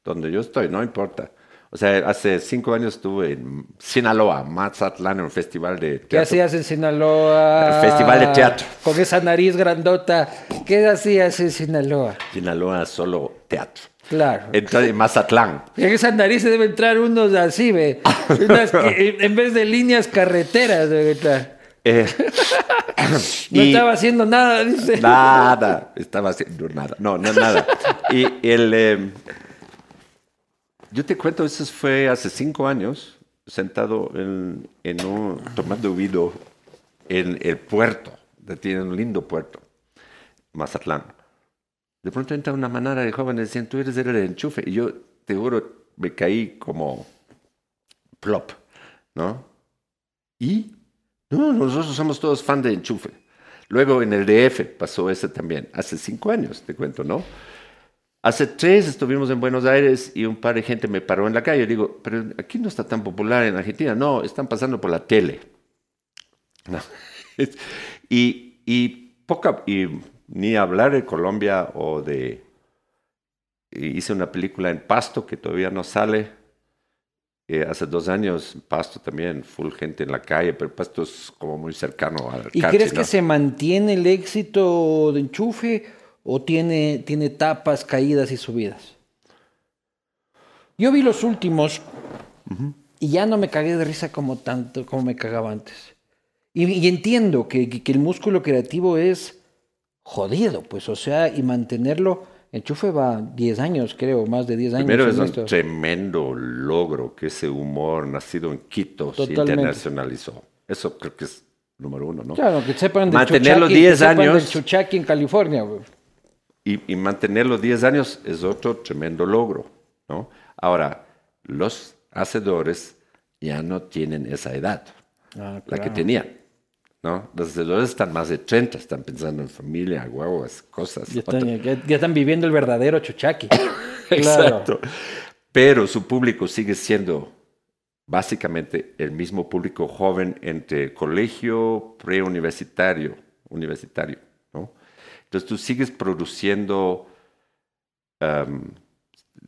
A: donde yo estoy, no importa. O sea, hace cinco años estuve en Sinaloa, Mazatlán, en un festival de
B: ¿Qué
A: teatro.
B: hacías en Sinaloa?
A: Festival de teatro.
B: Con esa nariz grandota. ¿Qué hacías en Sinaloa?
A: Sinaloa solo teatro.
B: Claro.
A: Entonces, en Mazatlán.
B: En esa nariz se debe entrar unos así, ve. *laughs* Unas que- en vez de líneas carreteras debe entrar.
A: Eh, *laughs*
B: No
A: y-
B: estaba haciendo nada, dice.
A: Nada, estaba haciendo nada. No, no, nada. *laughs* Y el. eh, yo te cuento, eso fue hace cinco años, sentado en, en un. tomando vino en el puerto. Tiene un lindo puerto, Mazatlán. De pronto entra una manada de jóvenes diciendo, tú eres el enchufe. Y yo, te juro, me caí como plop, ¿no? Y no, nosotros somos todos fan de Enchufe. Luego en el DF pasó ese también, hace cinco años, te cuento, ¿no? Hace tres estuvimos en Buenos Aires y un par de gente me paró en la calle. Digo, pero aquí no está tan popular en Argentina. No, están pasando por la tele. No. *laughs* Y, y poca, y ni hablar de Colombia o de... Hice una película en Pasto que todavía no sale. Eh, hace dos años, Pasto también, full gente en la calle, pero Pasto es como muy cercano al
B: ¿Y crees
A: ¿no?
B: que se mantiene el éxito de enchufe o tiene, tiene etapas, caídas y subidas? Yo vi los últimos y ya no me cagué de risa como tanto como me cagaba antes. Y, y entiendo que, que- que el músculo creativo es jodido, pues, o sea, y mantenerlo. Enchufe va 10 años, creo, más de 10 años.
A: Primero es un
B: esto.
A: tremendo logro que ese humor nacido en Quito se
B: Totalmente.
A: internacionalizó. Eso creo que es número uno, ¿no?
B: Claro, que sepan de Chuchaki, que
A: 10
B: sepan
A: años.
B: del Chuchaki en California, güey.
A: Y, y mantenerlo 10 años es otro tremendo logro, ¿no? Ahora, los hacedores ya no tienen esa edad,
B: Ah,
A: la que
B: claro.
A: tenían, ¿no? Los hacedores están más de 30, están pensando en familia, guaguas, cosas.
B: Ya están, ya- ya están viviendo el verdadero Chuchaki. *coughs*
A: Exacto. Pero su público sigue siendo básicamente el mismo público joven entre colegio, preuniversitario, universitario. Entonces tú sigues produciendo, um,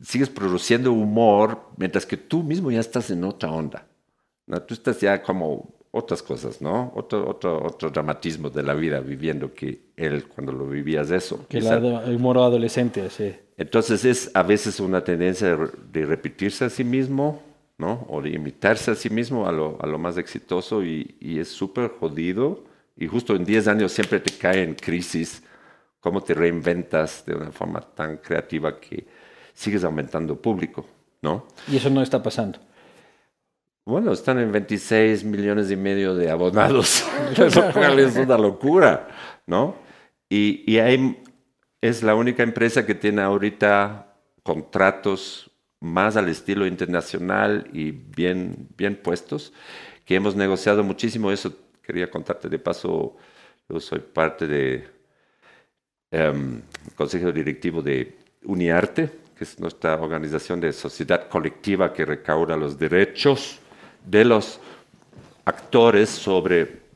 A: sigues produciendo humor mientras que tú mismo ya estás en otra onda. ¿no? Tú estás ya como otras cosas, ¿no? Otro, otro, otro dramatismo de la vida viviendo que él cuando lo vivías eso.
B: Que
A: Quizá-
B: el humor adolescente, sí.
A: entonces es a veces una tendencia de repetirse a sí mismo, ¿no? O de imitarse a sí mismo a lo, a lo más exitoso y, y es súper jodido. Y justo en 10 años siempre te cae en crisis cómo te reinventas de una forma tan creativa que sigues aumentando público, ¿no?
B: Y eso no está pasando.
A: Bueno, están en 26 millones y medio de abonados, *laughs* *laughs* lo cual es una locura, ¿no? Y, y hay, es la única empresa que tiene ahorita contratos más al estilo internacional y bien, bien puestos, que hemos negociado muchísimo. Eso quería contarte de paso, yo soy parte de em, consejo directivo de Uniarte, que es nuestra organización de sociedad colectiva que recauda los derechos de los actores sobre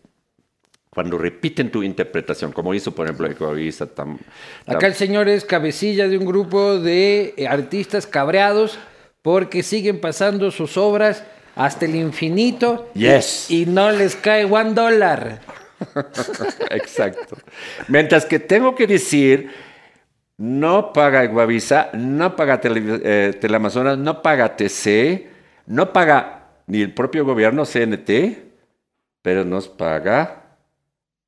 A: cuando repiten tu interpretación, como hizo, por ejemplo, Ecoavisa. Tam, tam-
B: Acá el señor es cabecilla de un grupo de eh, artistas cabreados porque siguen pasando sus obras hasta el infinito y-
A: Yes.
B: y, no les cae one dólar. *laughs*
A: Exacto. Mientras que tengo que decir, no paga Ecoavisa, no paga Tele, eh, Teleamazonas, no paga TC, no paga ni el propio gobierno CNT, pero nos paga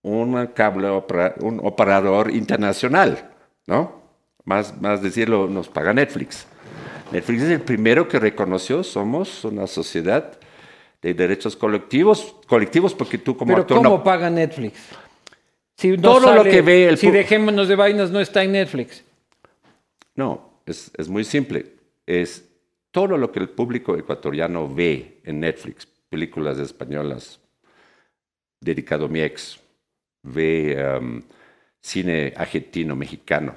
A: un cable opera- un operador internacional, ¿no? Más, más decirlo, nos paga Netflix. Netflix es el primero que reconoció, somos una sociedad de derechos colectivos, colectivos porque tú como
B: Pero
A: actor
B: ¿cómo
A: no...
B: paga Netflix? Si no
A: Todo lo que ve el
B: Si dejémonos de vainas no está en Netflix.
A: No, es, es muy simple. Es todo lo que el público ecuatoriano ve en Netflix, películas españolas, dedicado a mi ex, ve um, cine argentino, mexicano,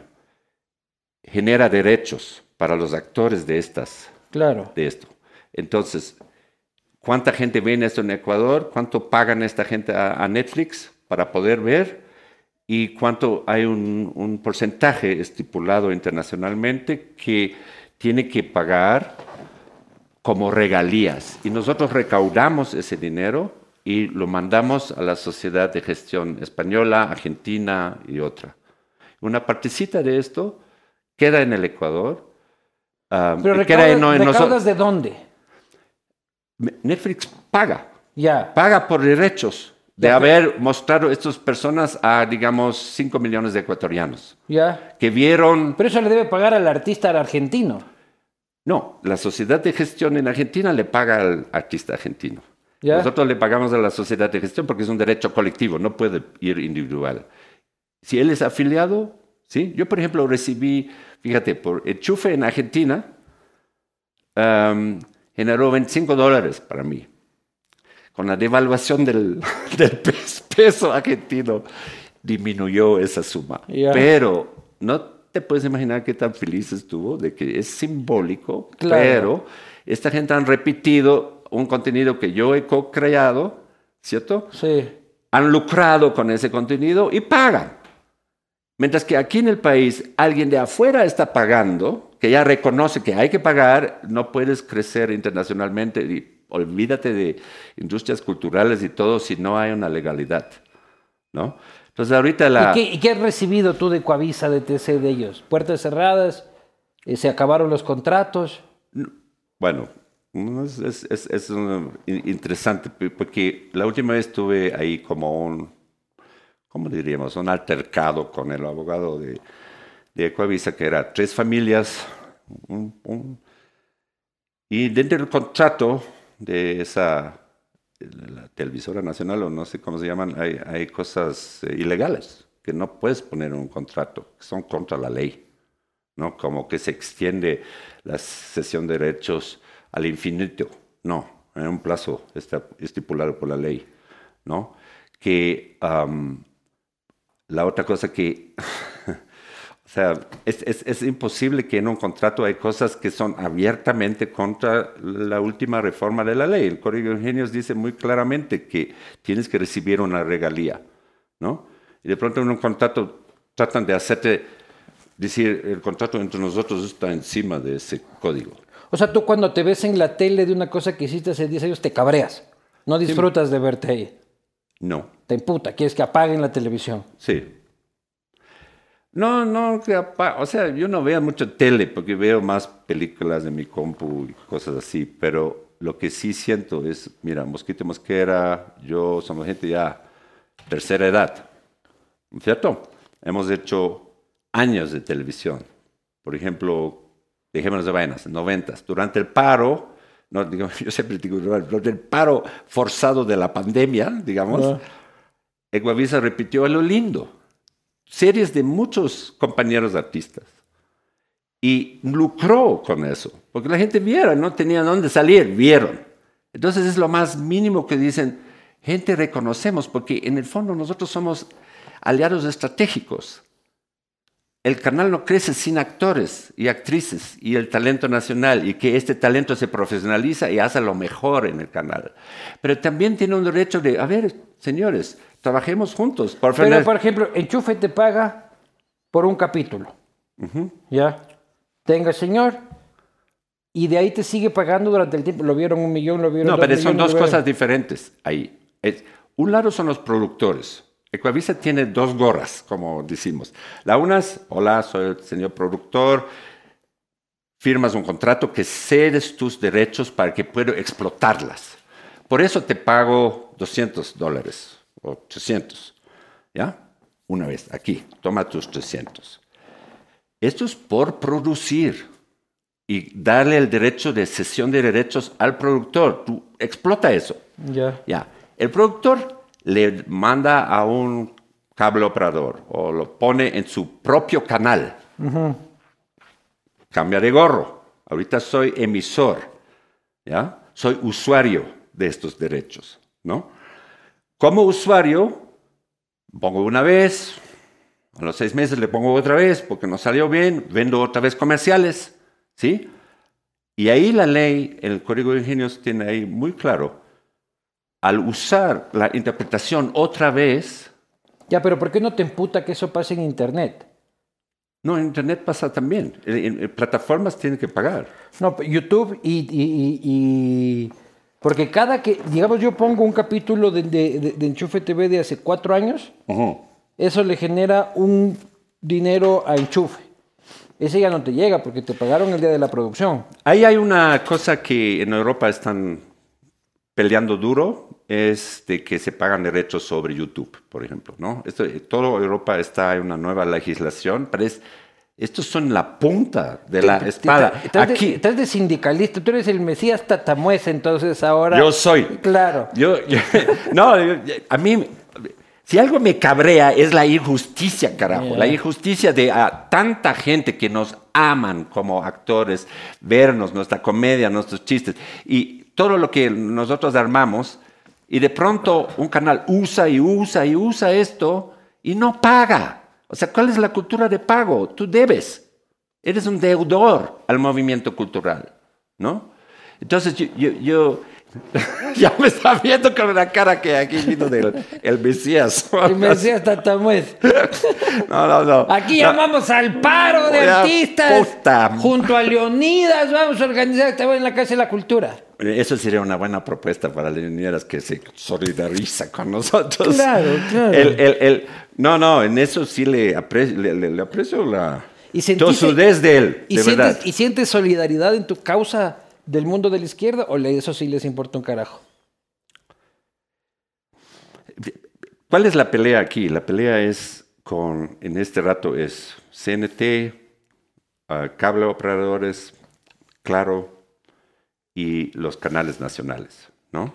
A: genera derechos para los actores de estas
B: Claro.
A: de esto. Entonces, ¿cuánta gente ve en esto en Ecuador? ¿Cuánto pagan esta gente a, a Netflix para poder ver? ¿Y cuánto hay un, un porcentaje estipulado internacionalmente que tiene que pagar como regalías? Y nosotros recaudamos ese dinero y lo mandamos a la sociedad de gestión española, argentina y otra. Una partecita de esto queda en el Ecuador. ah,
B: Pero
A: queda en- no, en
B: recaudas de dónde?
A: Netflix paga,
B: Ya.
A: paga por derechos de haber mostrado estas personas a, digamos, 5 millones de ecuatorianos
B: Ya.
A: que vieron,
B: Pero eso le debe pagar al artista argentino.
A: no, la sociedad de gestión en Argentina le paga al artista argentino.
B: Ya.
A: Nosotros le pagamos a la sociedad de gestión porque es un derecho colectivo, no puede ir individual. Si él es afiliado, ¿sí? Yo, por ejemplo, recibí, fíjate, por enchufe en Argentina, generó 25 dólares para mí. Con la devaluación del, *laughs* del pes- peso argentino, disminuyó esa suma.
B: Ya.
A: Pero no te puedes imaginar qué tan feliz estuvo de que es simbólico,
B: Claro.
A: pero esta gente han repetido un contenido que yo he co-creado, ¿cierto?
B: Sí.
A: han lucrado con ese contenido y pagan. Mientras que aquí en el país alguien de afuera está pagando, que ya reconoce que hay que pagar, no puedes crecer internacionalmente y olvídate de industrias culturales y todo si no hay una legalidad. ¿no? Entonces ahorita la...
B: ¿Y, qué, y qué has recibido tú de Coavisa, de TC de ellos? ¿Puertas cerradas? Eh, ¿Se acabaron los contratos?
A: Bueno, no, es, es- es- es, in- interesante porque la última vez tuve ahí como un, ¿cómo diríamos? Un altercado con el abogado de, de Ecuavisa, que era tres familias, y dentro del contrato de esa televisora nacional, o no sé cómo se llaman, hay, cosas eh, ilegales que no puedes poner en un contrato, que son contra la ley. ¿no? Como que se extiende la cesión de derechos al infinito. No, en un plazo estipulado por la ley, ¿no? Que la otra cosa que, *laughs* o sea, es, es- es imposible que en un contrato hay cosas que son abiertamente contra la última reforma de la ley. El Código de Ingenios dice muy claramente que tienes que recibir una regalía, ¿no? Y de pronto en un contrato tratan de hacerte decir, el contrato entre nosotros está encima de ese código.
B: O sea, tú cuando te ves en la tele de una cosa que hiciste hace 10 años, te cabreas. No disfrutas de verte ahí.
A: No,
B: Te imputa. Quieres que apaguen la televisión.
A: sí. No, no, o sea, yo no veo mucho tele porque veo más películas de mi compu y cosas así, pero lo que sí siento es, mira, Mosquito Mosquera, yo somos gente ya tercera edad, ¿no es ¿cierto? Hemos hecho años de televisión. Por ejemplo, dejémonos de vainas, noventas. Durante el paro, no, digo, *laughs* yo siempre digo, durante el paro forzado de la pandemia, digamos,
B: Ah.
A: Ecuavisa repitió a lo lindo. Series de muchos compañeros artistas. Y lucró con eso. Porque la gente viera, no tenía dónde salir, vieron. Entonces es lo más mínimo que dicen, gente reconocemos, porque en el fondo nosotros somos aliados estratégicos. El canal no crece sin actores y actrices y el talento nacional y que este talento se profesionaliza y hace lo mejor en el canal. Pero también tiene un derecho de, a ver, señores, trabajemos juntos. Por
B: Pero,
A: favor.
B: por ejemplo, Enchufe te paga por un capítulo. ¿Ya? Tenga, señor. Y de ahí te sigue pagando durante el tiempo. Lo vieron un millón, lo vieron
A: No,
B: dos
A: pero son
B: millones,
A: dos cosas diferentes ahí. Es- un lado son los productores. Ecuavisa tiene dos gorras, como decimos. La una es, hola, soy el señor productor, firmas un contrato que cedes tus derechos para que pueda explotarlas. Por eso te pago 200 dólares o 300, ¿ya? Una vez, aquí, toma tus 300. Esto es por producir y darle el derecho de cesión de derechos al productor. Tú explota eso.
B: Ya.
A: Ya. El productor le manda a un cable operador o lo pone en su propio canal. Cambia de gorro. Ahorita soy emisor, ¿ya? Soy usuario de estos derechos, ¿no? Como usuario, pongo una vez, a los seis meses le pongo otra vez porque no salió bien, vendo otra vez comerciales, ¿sí? Y ahí la ley, el Código de Ingenios tiene ahí muy claro, al usar la interpretación otra vez,
B: Ya, pero ¿por qué no te emputa que eso pase en Internet?
A: no, en Internet pasa también, en, en- en plataformas tienen que pagar.
B: No, YouTube y, y- y- y- Porque cada que, digamos, yo pongo un capítulo de, de- de- de Enchufe TV de hace cuatro años, eso le genera un dinero a Enchufe. Ese ya no te llega porque te pagaron el día de la producción.
A: Ahí hay una cosa que en Europa están peleando duro, es de que se pagan derechos sobre YouTube, por ejemplo, ¿no? Esto, toda Europa está en una nueva legislación, pero es, estos son la punta de la espada.
B: Estás de,
A: Aquí,
B: estás de sindicalista, tú eres el Mesías Tatamuez, entonces ahora...
A: yo soy.
B: Claro.
A: Yo, yo- *laughs* no, yo- a mí, si algo me cabrea es la injusticia, carajo. La injusticia de a tanta gente que nos aman como actores, vernos, nuestra comedia, nuestros chistes y todo lo que nosotros armamos. Y de pronto un canal usa y usa y usa esto y no paga. O sea, ¿cuál es la cultura de pago? Tú debes. Eres un deudor al movimiento cultural, ¿no? Entonces yo, yo, *laughs* ya me está viendo con una cara que aquí vino del el Mesías.
B: El Mesías Tatamuez. *laughs*
A: No, no, no.
B: Aquí
A: No.
B: llamamos al paro de artistas.
A: puta.
B: Junto a Leonidas vamos a organizar esta en la Casa de la Cultura.
A: Eso sería una buena propuesta para Leonidas que se solidariza con nosotros.
B: Claro, claro.
A: El- el- el- no, no, en eso sí le aprecio, le, le- le aprecio la
B: Y sentiste-
A: de él,
B: ¿Y
A: de
B: sientes,
A: verdad.
B: ¿Y sientes solidaridad en tu causa del mundo de la izquierda o eso sí les importa un carajo?
A: ¿Cuál es la pelea aquí? La pelea es con, en este rato es CNT, ah, cable operadores, Claro y los canales nacionales, ¿no?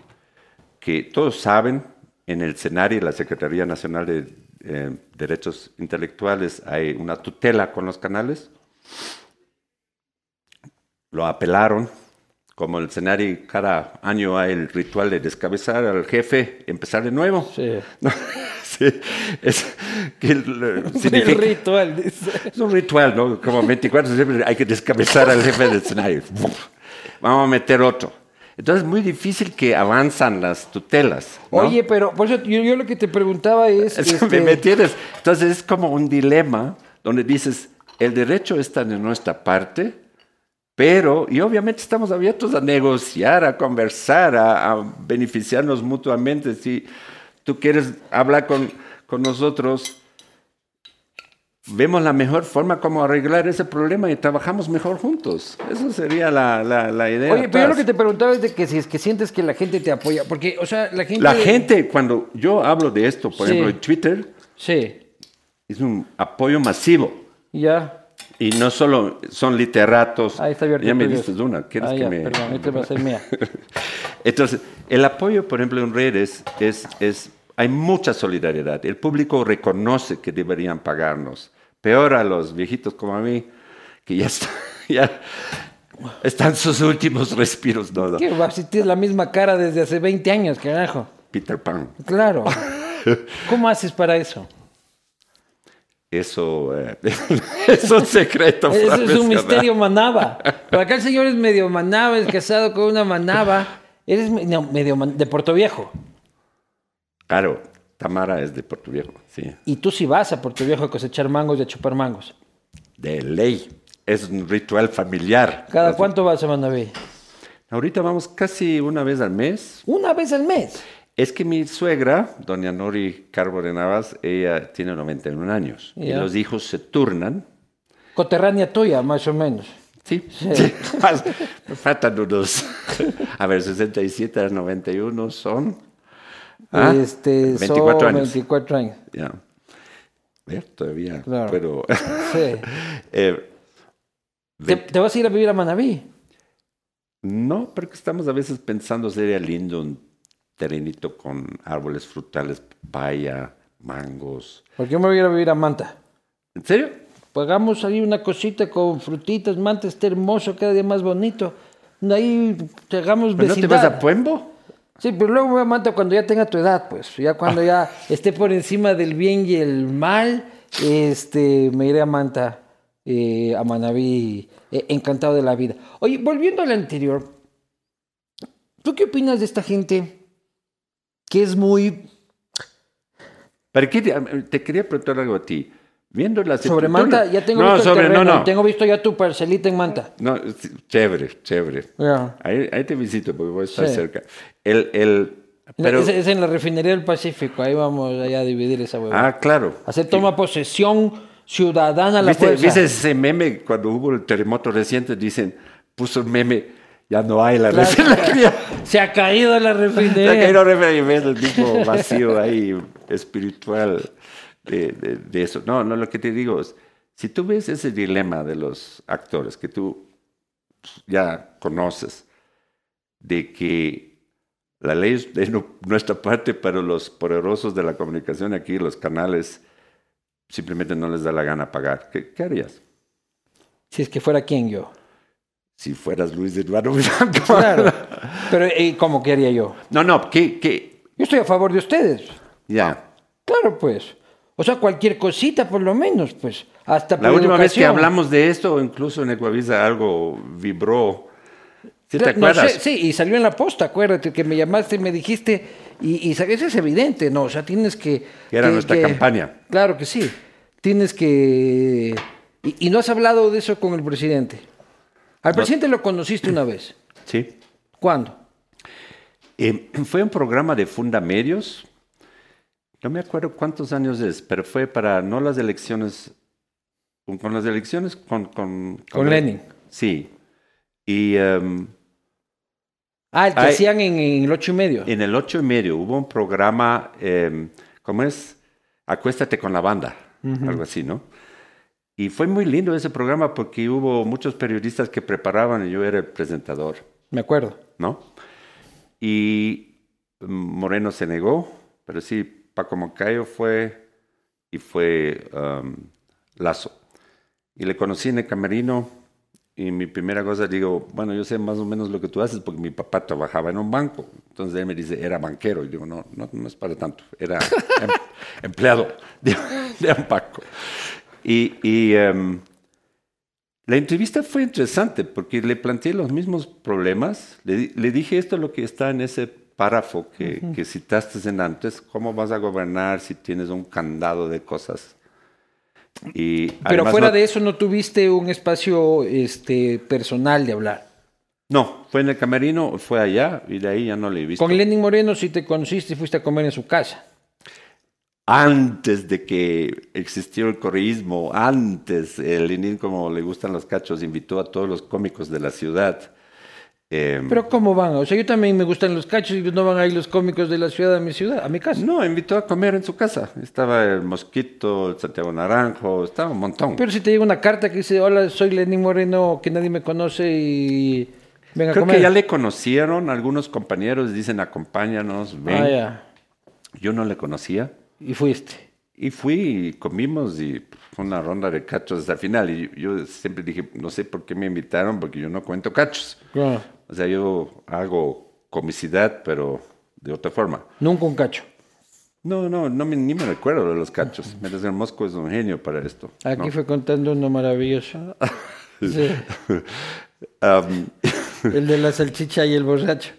A: Que todos saben, en el escenario de la Secretaría Nacional de eh, Derechos Intelectuales hay una tutela con los canales. Lo apelaron, como el escenario cada año hay el ritual de descabezar al jefe, empezar de nuevo.
B: Sí. *laughs*
A: No, sí, es, que el- *laughs*
B: El
A: significa-
B: ritual. dice.
A: es un ritual, ¿no? Como 24 de septiembre hay que descabezar al jefe del escenario. Vamos a meter otro. Entonces es muy difícil que avanzan las tutelas. ¿no?
B: Oye, pero por eso yo, yo lo que te preguntaba es... Este,
A: ¿Me, me entiendes? Entonces es como un dilema donde dices, el derecho está de nuestra parte, pero, y obviamente estamos abiertos a negociar, a conversar, a, a beneficiarnos mutuamente. Si tú quieres hablar con, con nosotros, vemos la mejor forma como arreglar ese problema y trabajamos mejor juntos. Esa sería la, la, la idea.
B: Oye, pero yo lo que te preguntaba es de que si es que sientes que la gente te apoya, porque, o sea, la gente...
A: La gente, cuando yo hablo de esto, por
B: Sí.
A: ejemplo, en Twitter,
B: Sí,
A: es un apoyo masivo.
B: ya.
A: Y no solo son literatos.
B: Ahí está abierto.
A: Ya me diste una. ¿Quieres
B: Ah,
A: que
B: ya,
A: me.?
B: Perdón, esta va a ser mía. *laughs*
A: Entonces, el apoyo, por ejemplo, en redes es, es. Hay mucha solidaridad. El público reconoce que deberían pagarnos. Peor a los viejitos como a mí, que ya, está- *laughs* ya están sus últimos respiros. No, no.
B: ¿Qué va? Si tienes la misma cara desde hace 20 años, carajo.
A: Peter Pan.
B: Claro. *laughs* ¿Cómo haces para eso?
A: Eso eh, *laughs* es un secreto.
B: Eso es un misterio manaba. Pero acá el señor es medio manaba, es casado con una manaba. Eres no, medio man- de Puerto Viejo.
A: Claro, Tamara es de Puerto Viejo, sí.
B: Y tú sí vas a Puerto Viejo a cosechar mangos y a chupar mangos.
A: De ley. Es un ritual familiar.
B: ¿Cada cuánto vas a Manaví?
A: Ahorita vamos casi una vez al mes.
B: Una vez al mes.
A: Es que mi suegra, doña Nori Carbo de Navas, ella tiene 91 años. Y
B: Ya.
A: los hijos se turnan.
B: Coterránea tuya, más o menos.
A: Sí,
B: Sí.
A: sí. *laughs* Faltan unos. A ver, 67 a 91 son. ¿ah?
B: Este,
A: 24
B: son
A: años.
B: 24 años.
A: Ya. Ver, todavía.
B: Claro.
A: Pero.
B: Sí. *laughs*
A: eh,
B: ¿Te, te vas a ir a vivir a Manaví?
A: No, porque estamos a veces pensando sería lindo un terrenito con árboles frutales, papaya, mangos.
B: ¿Por qué me voy a ir a vivir a Manta?
A: ¿En serio?
B: Pagamos ahí una cosita con frutitas, Manta está hermoso, cada día más bonito. Ahí te hagamos
A: ¿Pero no te
B: vecindad.
A: vas a Puembo?
B: Sí, pero luego me voy a Manta cuando ya tenga tu edad, pues. Ya cuando ya esté por encima del bien y el mal, este, me iré a Manta, eh, a Manabí, eh, encantado de la vida. Oye, volviendo al anterior, ¿tú qué opinas de esta gente que es muy
A: ¿Para qué te, te quería preguntar algo a ti? Viendo las
B: sobre Manta? Ya tengo
A: no,
B: visto el
A: sobre,
B: terreno,
A: no, no.
B: tengo visto ya tu parcelita en Manta.
A: No, sí, chévere, chévere.
B: Ya.
A: Ahí, ahí te visito porque voy a estar
B: Sí.
A: cerca. El, el, pero,
B: es, es en la refinería del Pacífico, ahí vamos allá a dividir esa hueva.
A: ah, claro.
B: Hacer toma posesión ciudadana la
A: ¿Viste,
B: fuerza.
A: viste ese meme cuando hubo el terremoto reciente? Dicen, puso el meme, ya no hay la
B: Claro.
A: refinería.
B: Se ha caído la
A: Se
B: refinería.
A: ha caído la refinería el mismo vacío ahí espiritual de, de- de eso. No, no, lo que te digo es, si tú ves ese dilema de los actores que tú ya conoces, de que la ley es de nu- nuestra parte, pero los poderosos de la comunicación aquí, los canales, simplemente no les da la gana pagar. ¿Qué, qué harías?
B: Si es que fuera quien yo.
A: Si fueras Luis Eduardo *laughs* Blanco.
B: Claro. Pero, ¿y ¿cómo que haría yo?
A: No, no, ¿qué? qué?
B: Yo estoy a favor de ustedes.
A: Ya.
B: Claro, pues. O sea, cualquier cosita, por lo menos, pues. Hasta
A: La última vez que hablamos de esto, incluso en Ecuavisa algo vibró. ¿Sí te
B: no
A: acuerdas?
B: sé, sí, y salió en la posta, acuérdate que me llamaste y me dijiste, y, y sabes, es evidente, ¿no? O sea, tienes que...
A: Que era nuestra campaña.
B: Claro que sí. Tienes que... Y, y no has hablado de eso con el presidente. Al presidente lo conociste una vez.
A: Sí.
B: ¿Cuándo?
A: Eh, fue un programa de Fundamedios. No me acuerdo cuántos años es, pero fue para no las elecciones, con, con las elecciones con... Con,
B: Con Lenin.
A: Sí. Y em,
B: Ah, el que hacían en, en el ocho y medio.
A: en el ocho y medio hubo un programa, em, ¿cómo es? Acuéstate con la banda, algo así, ¿no? Y fue muy lindo ese programa porque hubo muchos periodistas que preparaban y yo era el presentador.
B: Me acuerdo.
A: ¿no? Y mm, Moreno se negó, pero sí, Paco Moncayo fue y fue um, Lazo. Y le conocí en el camerino y mi primera cosa digo, bueno, yo sé más o menos lo que tú haces porque mi papá trabajaba en un banco. Entonces él me dice, era banquero. Y digo, no, no, no es para tanto, era em- *laughs* empleado *laughs* de, de un banco. Y, y, em, la entrevista fue interesante porque le planteé los mismos problemas. Le, le dije esto lo que está en ese párrafo que, que citaste en antes. ¿Cómo vas a gobernar si tienes un candado de cosas? Y
B: Pero fuera
A: no-
B: de eso, ¿no tuviste un espacio este, personal de hablar?
A: No, fue en el camerino, fue allá y de ahí ya no le he visto.
B: Con Lenin Moreno sí te conociste y fuiste a comer en su casa.
A: Antes de que existiera el correísmo, antes, el Lenin, como le gustan los cachos, invitó a todos los cómicos de la ciudad. Em,
B: Pero ¿cómo van? O sea, yo también me gustan los cachos y no van ahí los cómicos de la ciudad a mi ciudad, a mi casa.
A: No, invitó a comer en su casa. Estaba el Mosquito, el Santiago Naranjo, estaba un montón.
B: Pero si te llega una carta que dice, hola, soy Lenin Moreno, que nadie me conoce y venga a
A: Creo
B: comer.
A: que ya le conocieron algunos compañeros, dicen acompáñanos, ven.
B: Ah, ya.
A: Yo no le conocía.
B: Y fuiste.
A: Y fui y comimos y fue una ronda de cachos hasta el final. Y yo siempre dije, no sé por qué me invitaron, porque yo no cuento cachos.
B: Claro.
A: O sea, yo hago comicidad, pero de otra forma.
B: Nunca un cacho.
A: No, no, no me- ni me recuerdo de los cachos. Menos el Mosco es un genio para esto.
B: Aquí
A: ¿no?
B: fue contando uno maravilloso. *laughs* Sí.
A: Am, *laughs*
B: El de la salchicha y el borracho.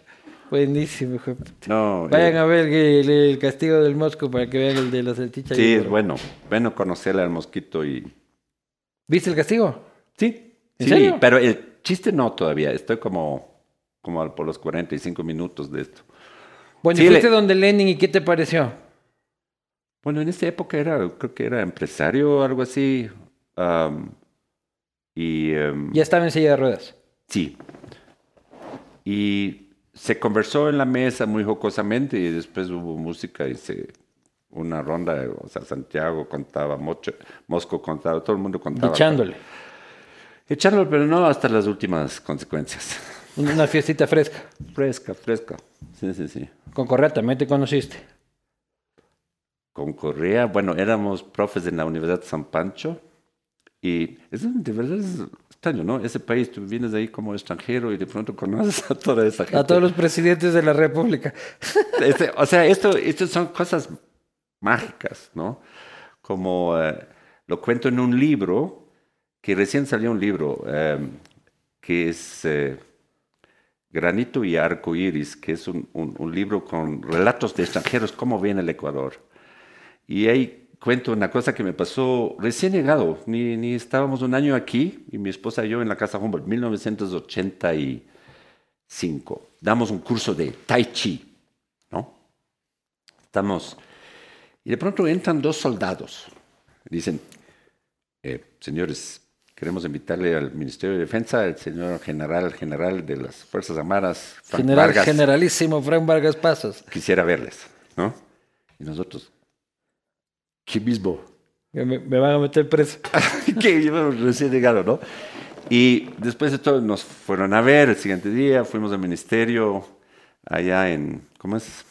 B: Buenísimo, hijo
A: no,
B: Vayan
A: eh,
B: a ver el, el castigo del mosco para que vean el de la salchicha.
A: Sí, es bueno. Bueno conocerle al mosquito y...
B: ¿Viste el castigo?
A: Sí,
B: ¿En
A: sí,
B: serio?
A: pero el chiste no todavía. Estoy como, como por los 45 minutos de esto.
B: Bueno,
A: Sí,
B: y fuiste
A: le-
B: donde Lenin y ¿qué te pareció?
A: Bueno, en esa época era, creo que era empresario o algo así. y em,
B: Ya estaba en silla de ruedas.
A: sí. Y se conversó en la mesa muy jocosamente y después hubo música y se una ronda, o sea, Santiago contaba, Mocho- Mosco contaba, todo el mundo contaba.
B: Echándole.
A: Echarlo, pero no hasta las últimas consecuencias.
B: Una fiestita fresca.
A: Fresca, fresca. Sí, sí, sí.
B: Con Correa también te conociste.
A: Con Correa, bueno, éramos profes en la Universidad de San Pancho y es, de verdad es extraño, ¿no? Ese país, tú vienes de ahí como extranjero y de pronto conoces a toda esa gente.
B: A todos los presidentes de la República. *laughs*
A: Este, o sea, esto, esto son cosas mágicas, ¿no? Como eh, lo cuento en un libro, que recién salió un libro, eh, que es eh, Granito y Arco Iris, que es un, un, un, libro con relatos de extranjeros, cómo viene el Ecuador. Y ahí cuento una cosa que me pasó recién llegado, ni, ni estábamos un año aquí, y mi esposa y yo en la Casa Humboldt, 1985. Damos un curso de Tai Chi, ¿no? Estamos... Y de pronto entran dos soldados. Dicen, eh, señores, queremos invitarle al Ministerio de Defensa, el señor general, general de las Fuerzas Armadas,
B: Frank general, Vargas. Generalísimo Frank Vargas Pasos.
A: Quisiera verles, ¿no? Y nosotros, ¿qué mismo?
B: Me, me van a meter preso. *laughs*
A: que recién llegado, ¿no? Y después de todo nos fueron a ver el siguiente día, fuimos al ministerio allá en, ¿cómo es?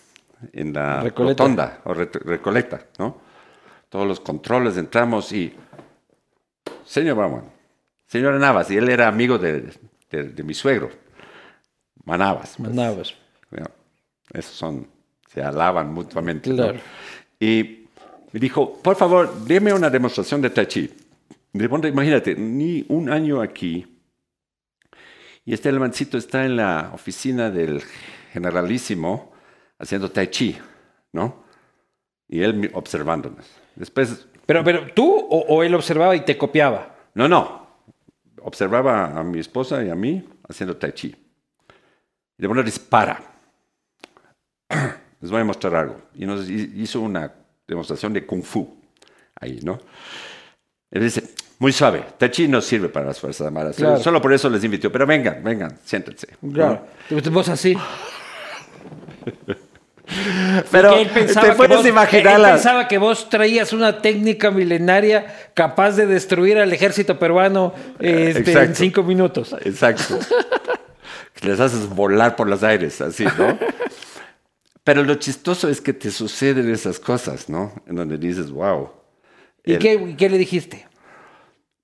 A: En la
B: Recoleta.
A: rotonda, o re, Recoleta, ¿no? Todos los controles, entramos y, señor Bauman, señor Navas, y él era amigo de, de, de mi suegro, Manabas. Pues,
B: Manabas.
A: Bueno, esos son, se alaban mutuamente.
B: Claro.
A: ¿no? Y me dijo, por favor, deme una demostración de Tai Chi. De pronto, imagínate, ni un año aquí, y este mancito está en la oficina del generalísimo haciendo Tai Chi, ¿no? Y él observándonos. Después...
B: Pero, pero tú o, o él observaba y te copiaba.
A: No, no. Observaba a mi esposa y a mí haciendo Tai Chi. Y de pronto dispara. *clears throat* Les voy a mostrar algo. Y nos hizo una demostración de Kung Fu ahí, ¿no? Él dice, muy suave, Tai Chi no sirve para las Fuerzas Armadas.
B: Claro.
A: Solo por eso les invito. Pero vengan, vengan, siéntense.
B: Claro. ¿no? Vos así. *laughs*
A: Pero
B: él pensaba
A: te puedes
B: que vos,
A: imaginar
B: él pensaba que vos traías una técnica milenaria capaz de destruir al ejército peruano este, en cinco minutos.
A: Exacto. *laughs* Les haces volar por los aires, así, ¿no? Pero lo chistoso es que te suceden esas cosas, ¿no? En donde dices, wow.
B: ¿Y
A: El-
B: qué, qué le dijiste?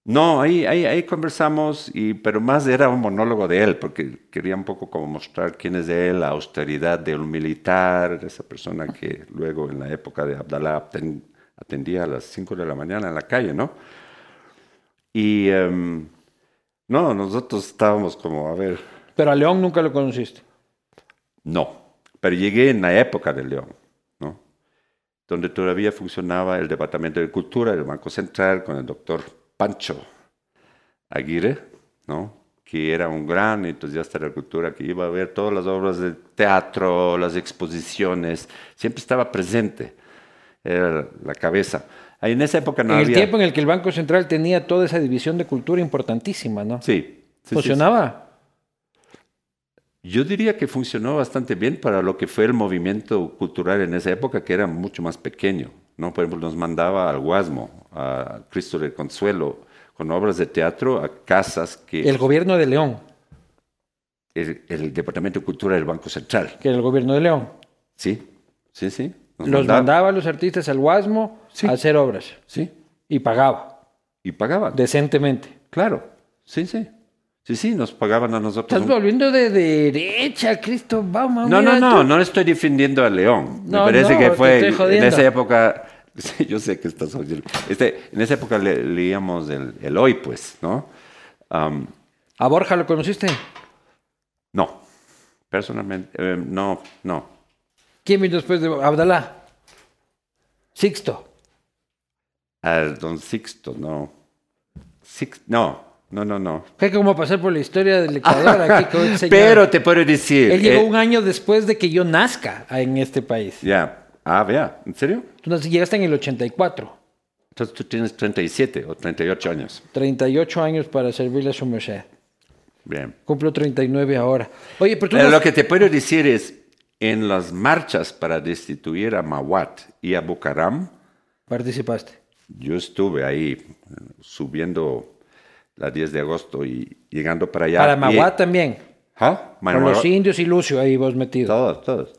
A: No, ahí, ahí, ahí conversamos, y, pero más era un monólogo de él, porque quería un poco como mostrar quién es de él, la austeridad de un militar, esa persona que luego en la época de Abdalá aten- atendía a las 5 de la mañana en la calle, ¿no? Y em, no, nosotros estábamos como, a ver,
B: Pero a León nunca lo conociste.
A: no, pero llegué en la época de León, ¿no? Donde todavía funcionaba el Departamento de Cultura del Banco Central con el doctor Pancho Aguirre, ¿no? Que era un gran entusiasta de la cultura, que iba a ver todas las obras de teatro, las exposiciones, siempre estaba presente, era la cabeza. En esa época no
B: en el
A: había...
B: tiempo en el que el Banco Central tenía toda esa división de cultura importantísima, ¿no?
A: Sí. sí, sí,
B: ¿Funcionaba?
A: Yo diría que funcionó bastante bien para lo que fue el movimiento cultural en esa época, que era mucho más pequeño. ¿no? Por ejemplo, nos mandaba al Guasmo, a Cristo del Consuelo, con obras de teatro a casas que
B: El gobierno de León,
A: el, el Departamento de Cultura del Banco Central.
B: que era el gobierno de León.
A: Sí, sí, sí. Nos
B: Los
A: mandaba-
B: mandaba a los artistas al Guasmo
A: Sí.
B: a hacer obras.
A: Sí,
B: Y pagaba,
A: y pagaban.
B: decentemente.
A: Claro, sí, sí. Sí, sí, nos pagaban a nosotros.
B: Estás volviendo de derecha, Cristo Bauman.
A: No, no, no, no estoy defendiendo a León.
B: No,
A: Me parece
B: no,
A: que fue en esa época. *laughs* sí, yo sé que estás oyendo. Este, en esa época le- leíamos el, el hoy, pues, ¿no?
B: ¿A Borja lo conociste?
A: no, personalmente, eh, no, no.
B: ¿Quién vino después de Abdalá? Sixto.
A: Al don Sixto, no. Six, no, no, no, no.
B: Fue como pasar por la historia del Ecuador aquí con el *laughs* señor.
A: Pero te puedo decir.
B: Él llegó
A: eh,
B: un año después de que yo nazca en este país.
A: Ya. Ah, vea, ¿en serio?
B: Tú llegaste en el 84.
A: Entonces tú tienes 37 o 38 años.
B: 38 años para servirle a su merced.
A: Bien.
B: Cumplo 39 ahora. Oye, pero tú
A: Pero
B: no-
A: lo que te puedo decir es, en las marchas para destituir a Mawat y a Bucaram,
B: participaste.
A: yo estuve ahí eh, subiendo la 10 de agosto y llegando para allá.
B: Para
A: Y-
B: Maguá también.
A: ¿Ah?
B: Con los indios y Lucio ahí vos metido.
A: Todos, todos.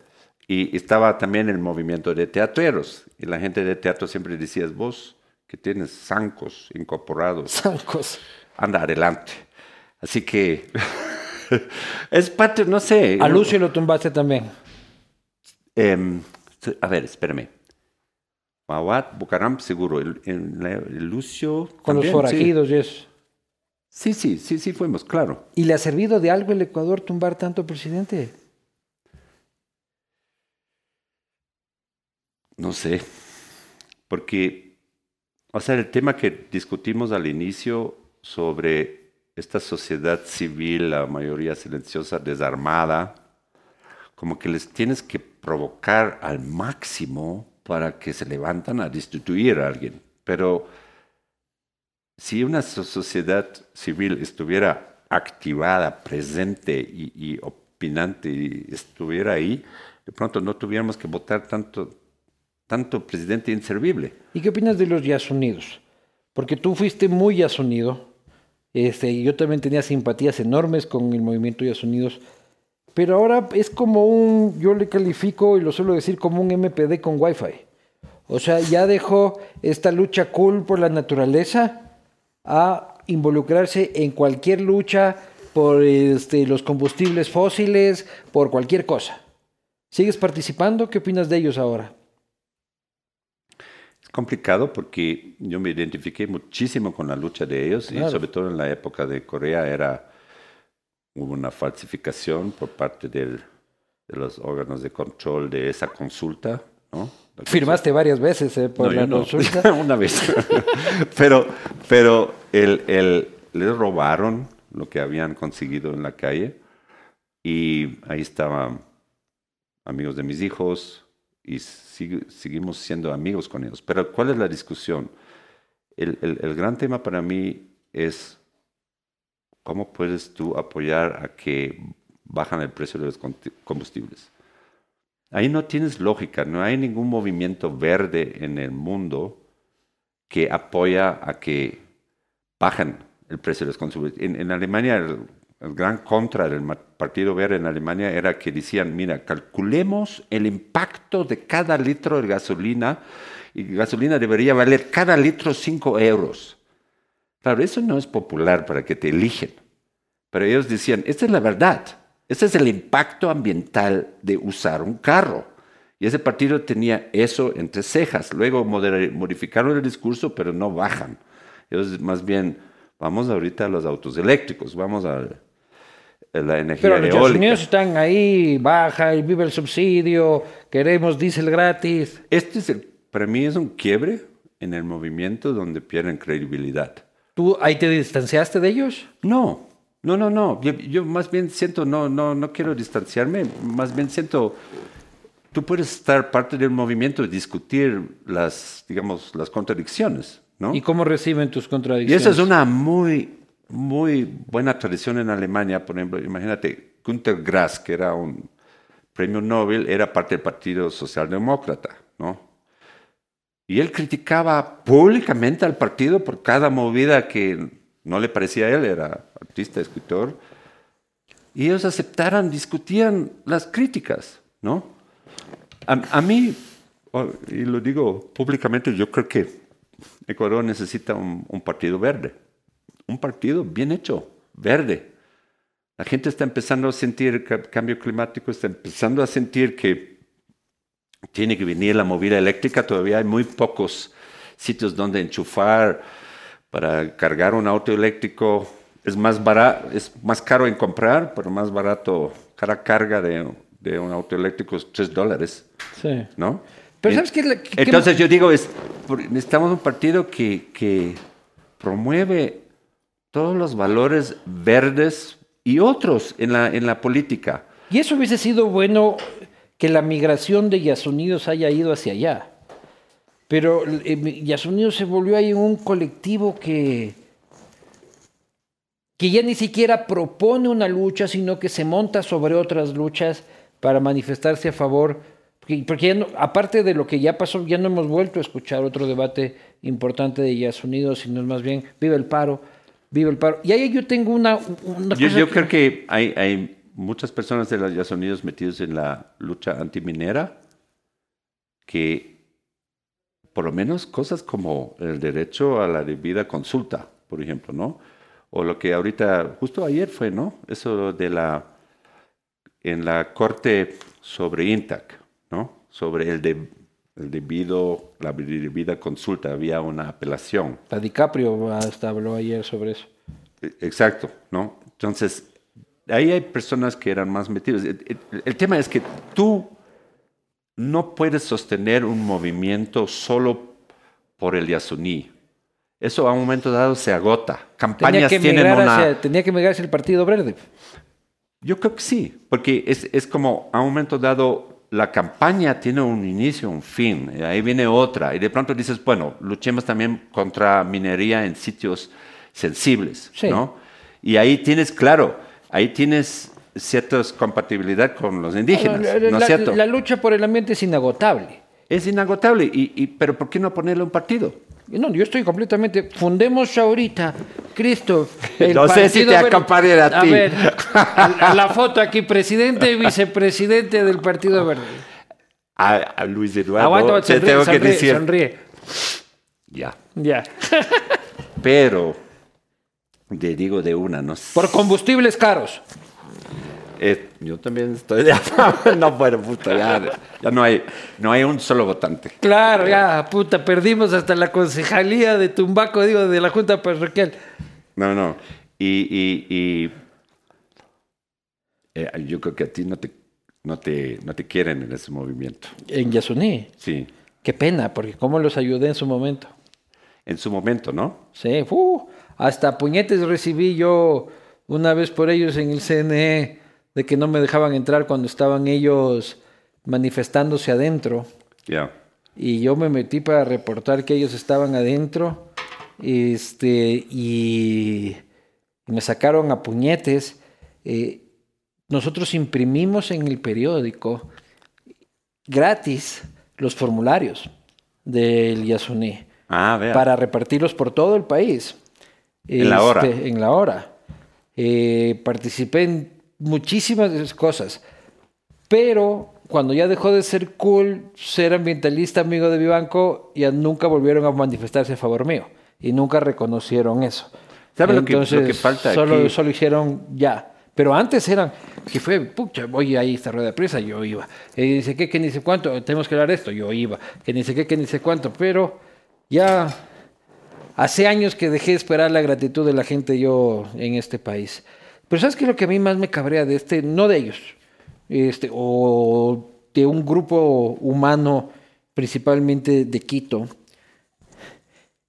A: Y estaba también el movimiento de teatreros. Y la gente de teatro siempre decía, vos que tienes zancos incorporados.
B: Zancos.
A: Anda adelante. Así que *laughs* es parte, no sé.
B: A Lucio lo tumbaste también.
A: Em, a ver, espérame. Mawat, Bucaram, seguro. El, el- el Lucio.
B: Con los
A: también,
B: forajidos y eso.
A: Sí. sí, sí, sí, fuimos, claro.
B: ¿Y le ha servido de algo el Ecuador tumbar tanto presidente?
A: No sé. Porque, o sea, el tema que discutimos al inicio sobre esta sociedad civil, la mayoría silenciosa, desarmada, como que les tienes que provocar al máximo para que se levantan a destituir a alguien. Pero si una so- sociedad civil estuviera activada, presente y, y opinante y estuviera ahí, de pronto no tuviéramos que votar tanto, tanto presidente inservible.
B: ¿Y qué opinas de los Yasunidos? Porque tú fuiste muy Yasunido. Este, yo también tenía simpatías enormes con el movimiento Yasunidos. Pero ahora es como un, yo le califico y lo suelo decir como un MPD con Wi-Fi. O sea, ya dejó esta lucha cool por la naturaleza a involucrarse en cualquier lucha por este, los combustibles fósiles, por cualquier cosa. ¿Sigues participando? ¿Qué opinas de ellos ahora?
A: Es complicado porque yo me identifiqué muchísimo con la lucha de ellos
B: Claro.
A: y sobre todo en la época de Corea era hubo una falsificación por parte del- de los órganos de control de esa consulta,
B: Firmaste varias veces eh, por
A: No,
B: la
A: no.
B: consulta. *laughs*
A: Una vez. *laughs* pero pero el, el- les robaron lo que habían conseguido en la calle y ahí estaban amigos de mis hijos y sigue- seguimos siendo amigos con ellos. Pero ¿cuál es la discusión? El, el- el gran tema para mí es cómo puedes tú apoyar a que bajan el precio de los combustibles. Ahí no tienes lógica, no hay ningún movimiento verde en el mundo que apoya a que bajen el precio de los combustibles. En, Alemania, el, el gran contra del Partido Verde en Alemania era que decían, mira, calculemos el impacto de cada litro de gasolina y gasolina debería valer cada litro 5 euros. Claro, eso no es popular para que te eligen. Pero ellos decían, esta es la verdad. Este es el impacto ambiental de usar un carro. Y ese partido tenía eso entre cejas. Luego modificaron el discurso, pero no bajan. Ellos más bien, vamos ahorita a los autos eléctricos, vamos a, la energía
B: Pero los Estados. Unidos están ahí, baja y vive el subsidio, queremos diésel gratis.
A: Este es el, para mí es un quiebre en el movimiento donde pierden credibilidad.
B: ¿Tú ahí te distanciaste de ellos?
A: No, no, no, no. Yo, yo más bien siento, no, no, no quiero distanciarme, más bien siento, tú puedes estar parte del movimiento y discutir las, digamos, las contradicciones, ¿no?
B: ¿Y cómo reciben tus
A: Y
B: contradicciones?
A: esa es una muy, muy buena tradición en Alemania. Por ejemplo, imagínate, Günter Grass, que era un premio Nobel, era parte del Partido Socialdemócrata, ¿no? Y él criticaba públicamente al partido por cada movida que no le parecía a él, era artista, escritor. Y ellos aceptaron, discutían las críticas, ¿no? A, a mí, oh, y lo digo públicamente, yo creo que Ecuador necesita un, partido verde, un partido bien hecho, verde. La gente está empezando a sentir el ca- cambio climático, está empezando a sentir que tiene que venir la movida eléctrica. Todavía hay muy pocos sitios donde enchufar para cargar un auto eléctrico. Es más, barato, es más caro en comprar, pero más barato. Cada carga de, de un auto eléctrico es 3 dólares,
B: Sí.
A: ¿no?
B: Pero ¿sabes qué? Qué-
A: entonces yo digo, es, necesitamos un partido que, que promueve todos los valores verdes y otros en la, en la política.
B: Y eso hubiese sido bueno que la migración de Yasunidos haya ido hacia allá. Pero eh, Yasunidos se volvió ahí un colectivo que, que ya ni siquiera propone una lucha, sino que se monta sobre otras luchas para manifestarse a favor. Porque, porque ya no- aparte de lo que ya pasó, ya no hemos vuelto a escuchar otro debate importante de Yasunidos, sino es más bien, vive el paro, vive el paro. Y ahí yo tengo una, una
A: Yo,
B: cosa
A: yo
B: que-
A: creo que hay, hay muchas personas de los Estados metidos en la lucha antiminera que por lo menos cosas como el derecho a la debida consulta, por ejemplo, ¿no? O lo que ahorita, justo ayer fue, ¿no? Eso de la, en la corte sobre INTAC, ¿no? Sobre el, de, el debido, la debida consulta, había una apelación.
B: La DiCaprio hasta habló ayer sobre eso.
A: E, exacto, ¿no? Entonces, ahí hay personas que eran más metidas. El, tema es que tú no puedes sostener un movimiento solo por el Yasuní. Eso a un momento dado se agota. Campañas que tienen una...
B: tenía que migrarse el Partido Verde.
A: Yo creo que sí, porque es, es como a un momento dado la campaña tiene un inicio, un fin, y ahí viene otra, y de pronto dices, bueno, luchemos también contra minería en sitios sensibles, ¿no? Y ahí tienes, claro, ahí tienes cierta compatibilidad con los indígenas, ¿no es cierto?
B: La lucha por el ambiente es inagotable.
A: Es inagotable, y, y, pero ¿por qué no ponerle un partido?
B: No, yo estoy completamente. Fundemos ahorita, Cristo. *laughs*
A: no sé si te acompañará a, ti. *laughs*
B: A ver, la foto aquí, presidente y vicepresidente del Partido Verde.
A: A, Luis Eduardo, Aguanta, te tengo que decir.
B: Sonríe.
A: Ya.
B: Ya.
A: Pero, te digo de una, no sé.
B: Por combustibles caros.
A: Eh, yo también estoy de *laughs* no, bueno, puta, ya, ya, no, hay, no hay un solo votante.
B: Claro, ya, puta, perdimos hasta la concejalía de Tumbaco, digo, de la Junta Parroquial.
A: No, no. Y, y, y eh, yo creo que a ti no te, no, te, no te quieren en ese movimiento.
B: ¿En Yasuní?
A: Sí.
B: Qué pena, porque ¿cómo los ayudé en su momento?
A: En su momento, ¿no?
B: Sí, uh, hasta puñetes recibí yo una vez por ellos en el CNE de que no me dejaban entrar cuando estaban ellos manifestándose adentro.
A: Ya.
B: Y yo me metí para reportar que ellos estaban adentro. Este, y me sacaron a puñetes. Eh, nosotros imprimimos en el periódico gratis los formularios del Yasuní
A: ah,
B: para repartirlos por todo el país.
A: En la hora.
B: Este, en la hora. Eh, participé en muchísimas cosas. Pero cuando ya dejó de ser cool ser ambientalista amigo de Vivanco, ya nunca volvieron a manifestarse a favor mío. Y nunca reconocieron eso.
A: ¿Sabes lo, que, falta
B: solo, Solo hicieron ya. Pero antes eran, que fue, pucha, voy ahí esta rueda de presa, yo iba. Y dice que, que ni sé cuánto, tenemos que hablar esto, yo iba. Que ni sé qué, que ni sé cuánto. Pero ya hace años que dejé de esperar la gratitud de la gente yo en este país. Pero ¿sabes qué es lo que a mí más me cabrea de este? No de ellos, este, o de un grupo humano, principalmente de Quito.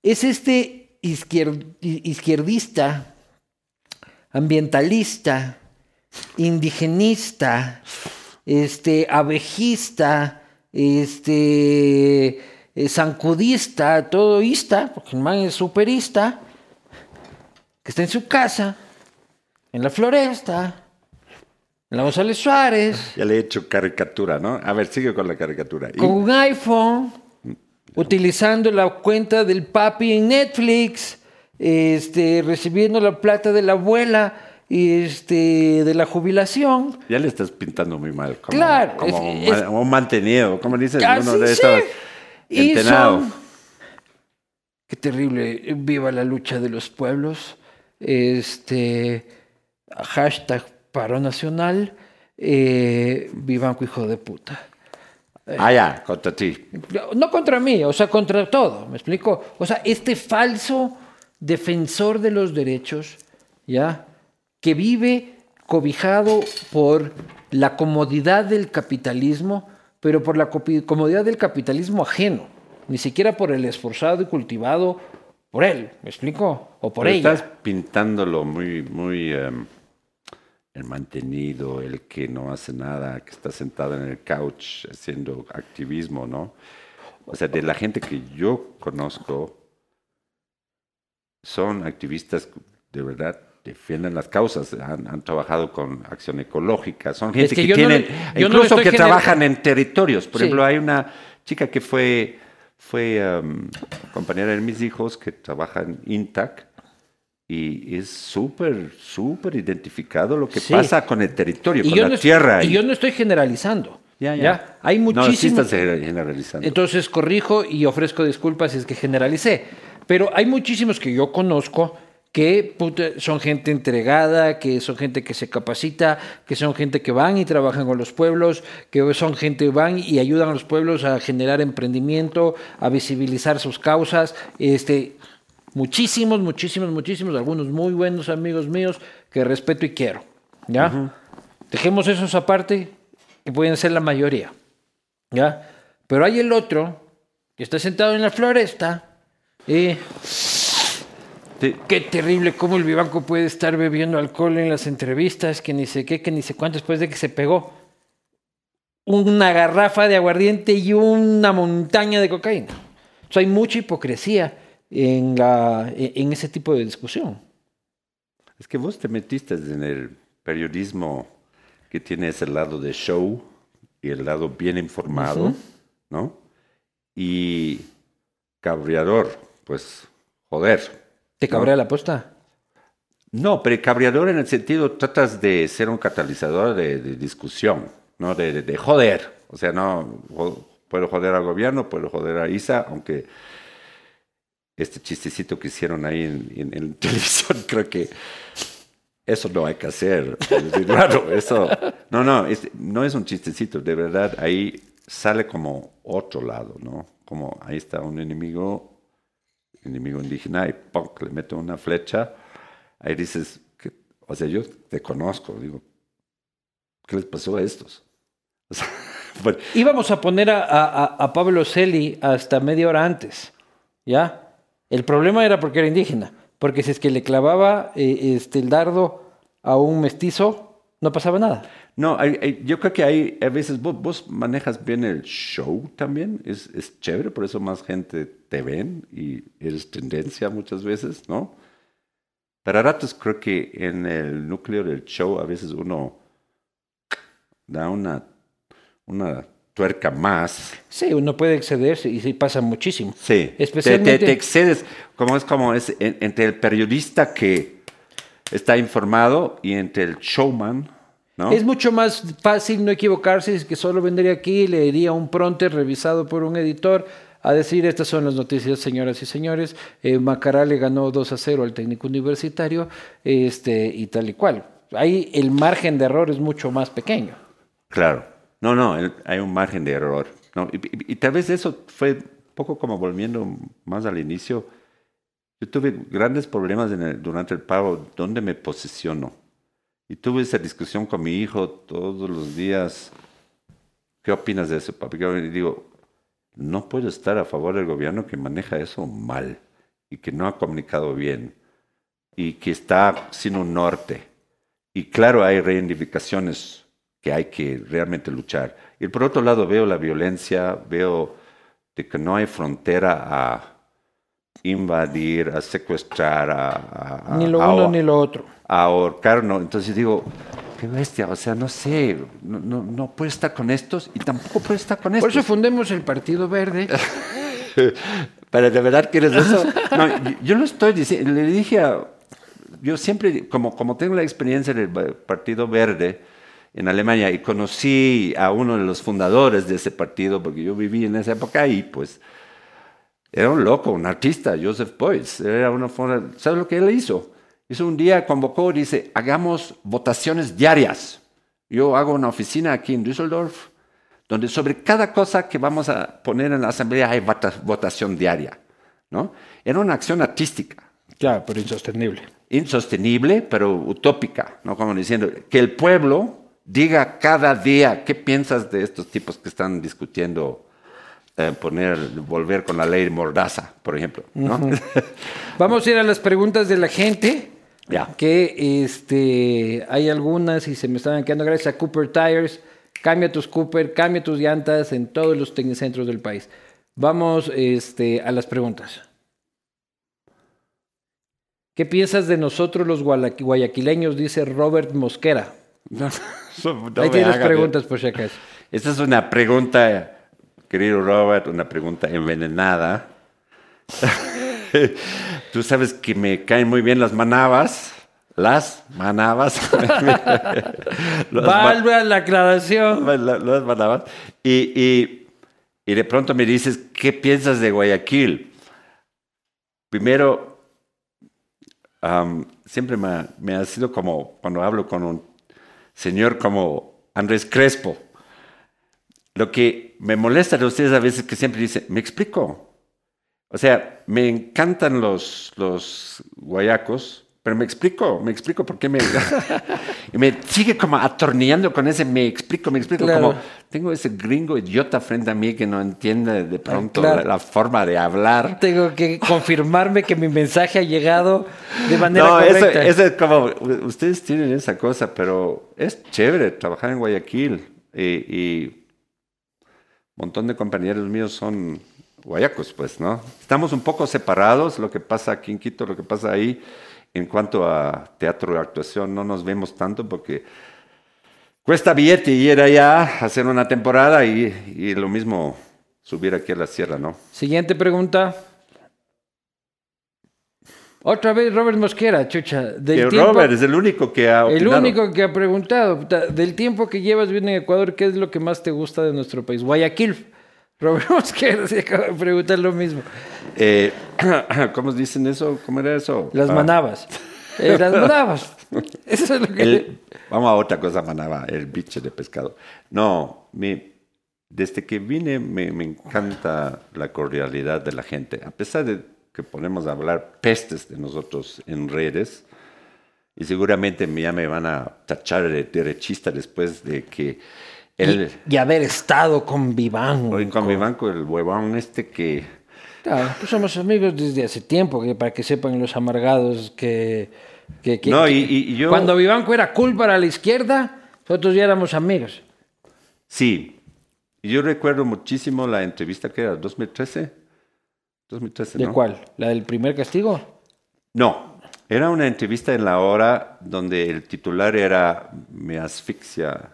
B: Es este izquierdista, ambientalista, indigenista, este, abejista, este, eh, zancudista, todoísta, porque el man es superista, que está en su casa en la floresta, en la González Suárez.
A: Ya le he hecho caricatura, ¿no? A ver, sigue con la caricatura.
B: Con un iPhone, utilizando la cuenta del papi en Netflix, este, recibiendo la plata de la abuela este, de la jubilación.
A: Ya le estás pintando muy mal. Como,
B: claro.
A: Como un mantenido, como dices uno de estos.
B: Entrenado. Qué terrible. Viva la lucha de los pueblos. Este hashtag paro nacional, eh, Vivanco hijo de puta.
A: ah, ya, contra ti.
B: No contra mí, o sea, contra todo, ¿me explico? O sea, este falso defensor de los derechos, ¿ya? Que vive cobijado por la comodidad del capitalismo, pero por la comodidad del capitalismo ajeno, ni siquiera por el esforzado y cultivado por él, ¿me explico? O por ella.
A: Estás pintándolo muy, muy... Em, el mantenido, el que no hace nada, que está sentado en el couch haciendo activismo, ¿no? O sea, de la gente que yo conozco, son activistas de verdad defienden las causas, han, trabajado con acción ecológica, son gente que, tienen, incluso que trabajan en territorios. Por ejemplo, hay una chica que fue, fue um, compañera de mis hijos que trabaja en INTAC y es súper, súper identificado lo que
B: Sí.
A: pasa con el territorio,
B: Y
A: con
B: yo,
A: la
B: no,
A: tierra.
B: y yo no estoy generalizando.
A: Ya, ya.
B: Hay
A: No, sí
B: muchísimos.
A: estás generalizando.
B: Entonces corrijo y ofrezco disculpas si es que generalicé. Pero hay muchísimos que yo conozco que puta, son gente entregada, que son gente que se capacita, que son gente que van y trabajan con los pueblos, que son gente que van y ayudan a los pueblos a generar emprendimiento, a visibilizar sus causas. Este, muchísimos, muchísimos, muchísimos, algunos muy buenos amigos míos que respeto y quiero. ¿Ya? Dejemos esos aparte, que pueden ser la mayoría. ¿Ya? Pero hay el otro que está sentado en la floresta. Y
A: Sí,
B: qué terrible cómo el Vivanco puede estar bebiendo alcohol en las entrevistas, que ni sé qué, que ni sé cuánto, después de que se pegó una garrafa de aguardiente y una montaña de cocaína. O sea, hay mucha hipocresía en, la, en ese tipo de discusión.
A: Es que vos te metiste en el periodismo que tiene ese lado de show y el lado bien informado, ¿no? Y cabreador, pues, joder.
B: ¿Te
A: ¿no?
B: cabrea la posta?
A: No, pero cabreador en el sentido, tratas de ser un catalizador de, de discusión, ¿no? De, de- de joder. O sea, no, puedo joder al gobierno, puedo joder a ISA, aunque este chistecito que hicieron ahí en, en- en *laughs* televisión, creo que eso no hay que hacer. *laughs* Claro, eso. No, no, es- no es un chistecito, de verdad, ahí sale como otro lado, ¿no? Como ahí está un enemigo, enemigo indígena, y le mete una flecha. Ahí dices, o sea, yo te conozco, digo, ¿qué les pasó a estos? *laughs* O sea, bueno,
B: Íbamos a poner a Pablo Celi hasta media hora antes, ¿ya? El problema era porque era indígena, porque si es que le clavaba eh, este, el dardo a un mestizo, no pasaba nada.
A: no, yo creo que hay, a veces vos, vos manejas bien el show también, es, es chévere, por eso más gente te ven y eres tendencia muchas veces, ¿no? Pero a ratos creo que en el núcleo del show a veces uno da una, una tuerca más
B: Sí, uno puede excederse y sí pasa muchísimo.
A: Sí,
B: Especialmente-
A: te, te- te excedes, como es como es en- entre el periodista que está informado y entre el showman, ¿no?
B: Es mucho más fácil no equivocarse, es que solo vendría aquí, leería un pronter revisado por un editor a decir estas son las noticias, señoras y señores. Eh, Macará le ganó 2 a 0 al técnico universitario este, y tal y cual. Ahí el margen de error es mucho más pequeño.
A: Claro, no, no, hay un margen de error. Y, y- y tal vez eso fue un poco como volviendo más al inicio. Yo tuve grandes problemas durante el pago, ¿dónde me posiciono? Y tuve esa discusión con mi hijo todos los días. ¿Qué opinas de eso, papi? Le digo, no puedo estar a favor del gobierno que maneja eso mal y que no ha comunicado bien y que está sin un norte. Y claro, hay reivindicaciones que hay que realmente luchar. Y por otro lado veo la violencia, veo de que no hay frontera a invadir, a secuestrar, a, a-
B: Ni lo
A: a-
B: uno ni lo otro.
A: a ahorcar, ¿no? Entonces digo, qué bestia, o sea, no sé, no, no, no puede estar con estos y tampoco puede estar con
B: Por
A: estos.
B: eso fundemos el Partido Verde. *laughs*
A: Pero de verdad quieres eso. No, yo, lo estoy diciendo, le dije a, yo siempre, como, como tengo la experiencia del Partido Verde en Alemania y conocí a uno de los fundadores de ese partido, porque yo viví en esa época ahí, pues era un loco, un artista, Joseph Beuys. Era una forma, ¿sabes lo que él hizo? Hizo un día, convocó, dice, hagamos votaciones diarias. Yo hago una oficina aquí en Düsseldorf, donde sobre cada cosa que vamos a poner en la asamblea hay vota- votación diaria. ¿no? Era una acción artística,
B: Claro, pero insostenible.
A: insostenible, pero utópica, ¿no? como diciendo, que el pueblo diga cada día qué piensas de estos tipos que están discutiendo eh, poner, volver con la ley Mordaza, por ejemplo. ¿no? *laughs*
B: Vamos a ir a las preguntas de la gente.
A: Ya.
B: Que este, hay algunas y se me estaban quedando gracias a Cooper Tires. Cambia tus Cooper, cambia tus llantas en todos los tecnicentros del país. Vamos este, a las preguntas. ¿Qué piensas de nosotros los guayaquileños? Dice Robert Mosquera.
A: No, no
B: Ahí tienes preguntas por si acaso.
A: Esta es una pregunta, querido Robert, una pregunta envenenada. *laughs* Tú sabes que me caen muy bien las manabas. Las manabas. *laughs*
B: Valve a la aclaración. *laughs*
A: la- las manabas. Y, y- y de pronto me dices, ¿qué piensas de Guayaquil? Primero, am, siempre me ha, me ha sido como cuando hablo con un señor como Andrés Crespo. Lo que me molesta de ustedes a veces es que siempre dice, me explico. O sea, me encantan los, los guayacos, pero me explico, me explico por qué me... *laughs* y me sigue como atornillando con ese me explico, me explico.
B: Claro.
A: Como tengo ese gringo idiota frente a mí que no entiende de pronto
B: claro.
A: la, la forma de hablar.
B: Tengo que confirmarme que mi mensaje ha llegado de manera
A: No, eso,
B: correcta.
A: eso es como, ustedes tienen esa cosa, pero es chévere trabajar en Guayaquil. Y, y un montón de compañeros míos son guayacos, pues, ¿no? Estamos un poco separados, lo que pasa aquí en Quito, lo que pasa ahí, en cuanto a teatro y actuación, no nos vemos tanto porque cuesta billete ir allá, hacer una temporada y, y lo mismo subir aquí a la sierra, ¿no?
B: Siguiente pregunta. Otra vez Robert Mosquera, chucha. Del
A: Que
B: tiempo,
A: Robert es el único que ha
B: el único que ha preguntado. Del tiempo que llevas viviendo en Ecuador, ¿qué es lo que más te gusta de nuestro país? Guayaquil. Robert Mosquera se acaba de preguntar lo mismo.
A: Eh, *clears throat* ¿Cómo dicen eso? ¿Cómo era eso?
B: Las
A: Ah,
B: manabas. Eh, las manabas. *laughs* Eso es lo que...
A: el- vamos a otra cosa, manaba, el biche de pescado. No, me- desde que vine me, me encanta la cordialidad de la gente. A pesar de que podemos hablar pestes de nosotros en redes, y seguramente ya me van a tachar de derechista después de que
B: y, y haber estado con Viván.
A: Hoy con mi banco, el huevón este que...
B: Claro, pues somos amigos desde hace tiempo, que para que sepan los amargados que... que- que-
A: No,
B: que-
A: y- y- y yo-
B: Cuando Vivanco era cool para la izquierda, nosotros ya éramos amigos.
A: Sí, yo recuerdo muchísimo la entrevista que era 2013. 2013,
B: ¿De
A: ¿no?
B: cuál? ¿La del primer castigo?
A: No, era una entrevista en la hora donde el titular era Me asfixia.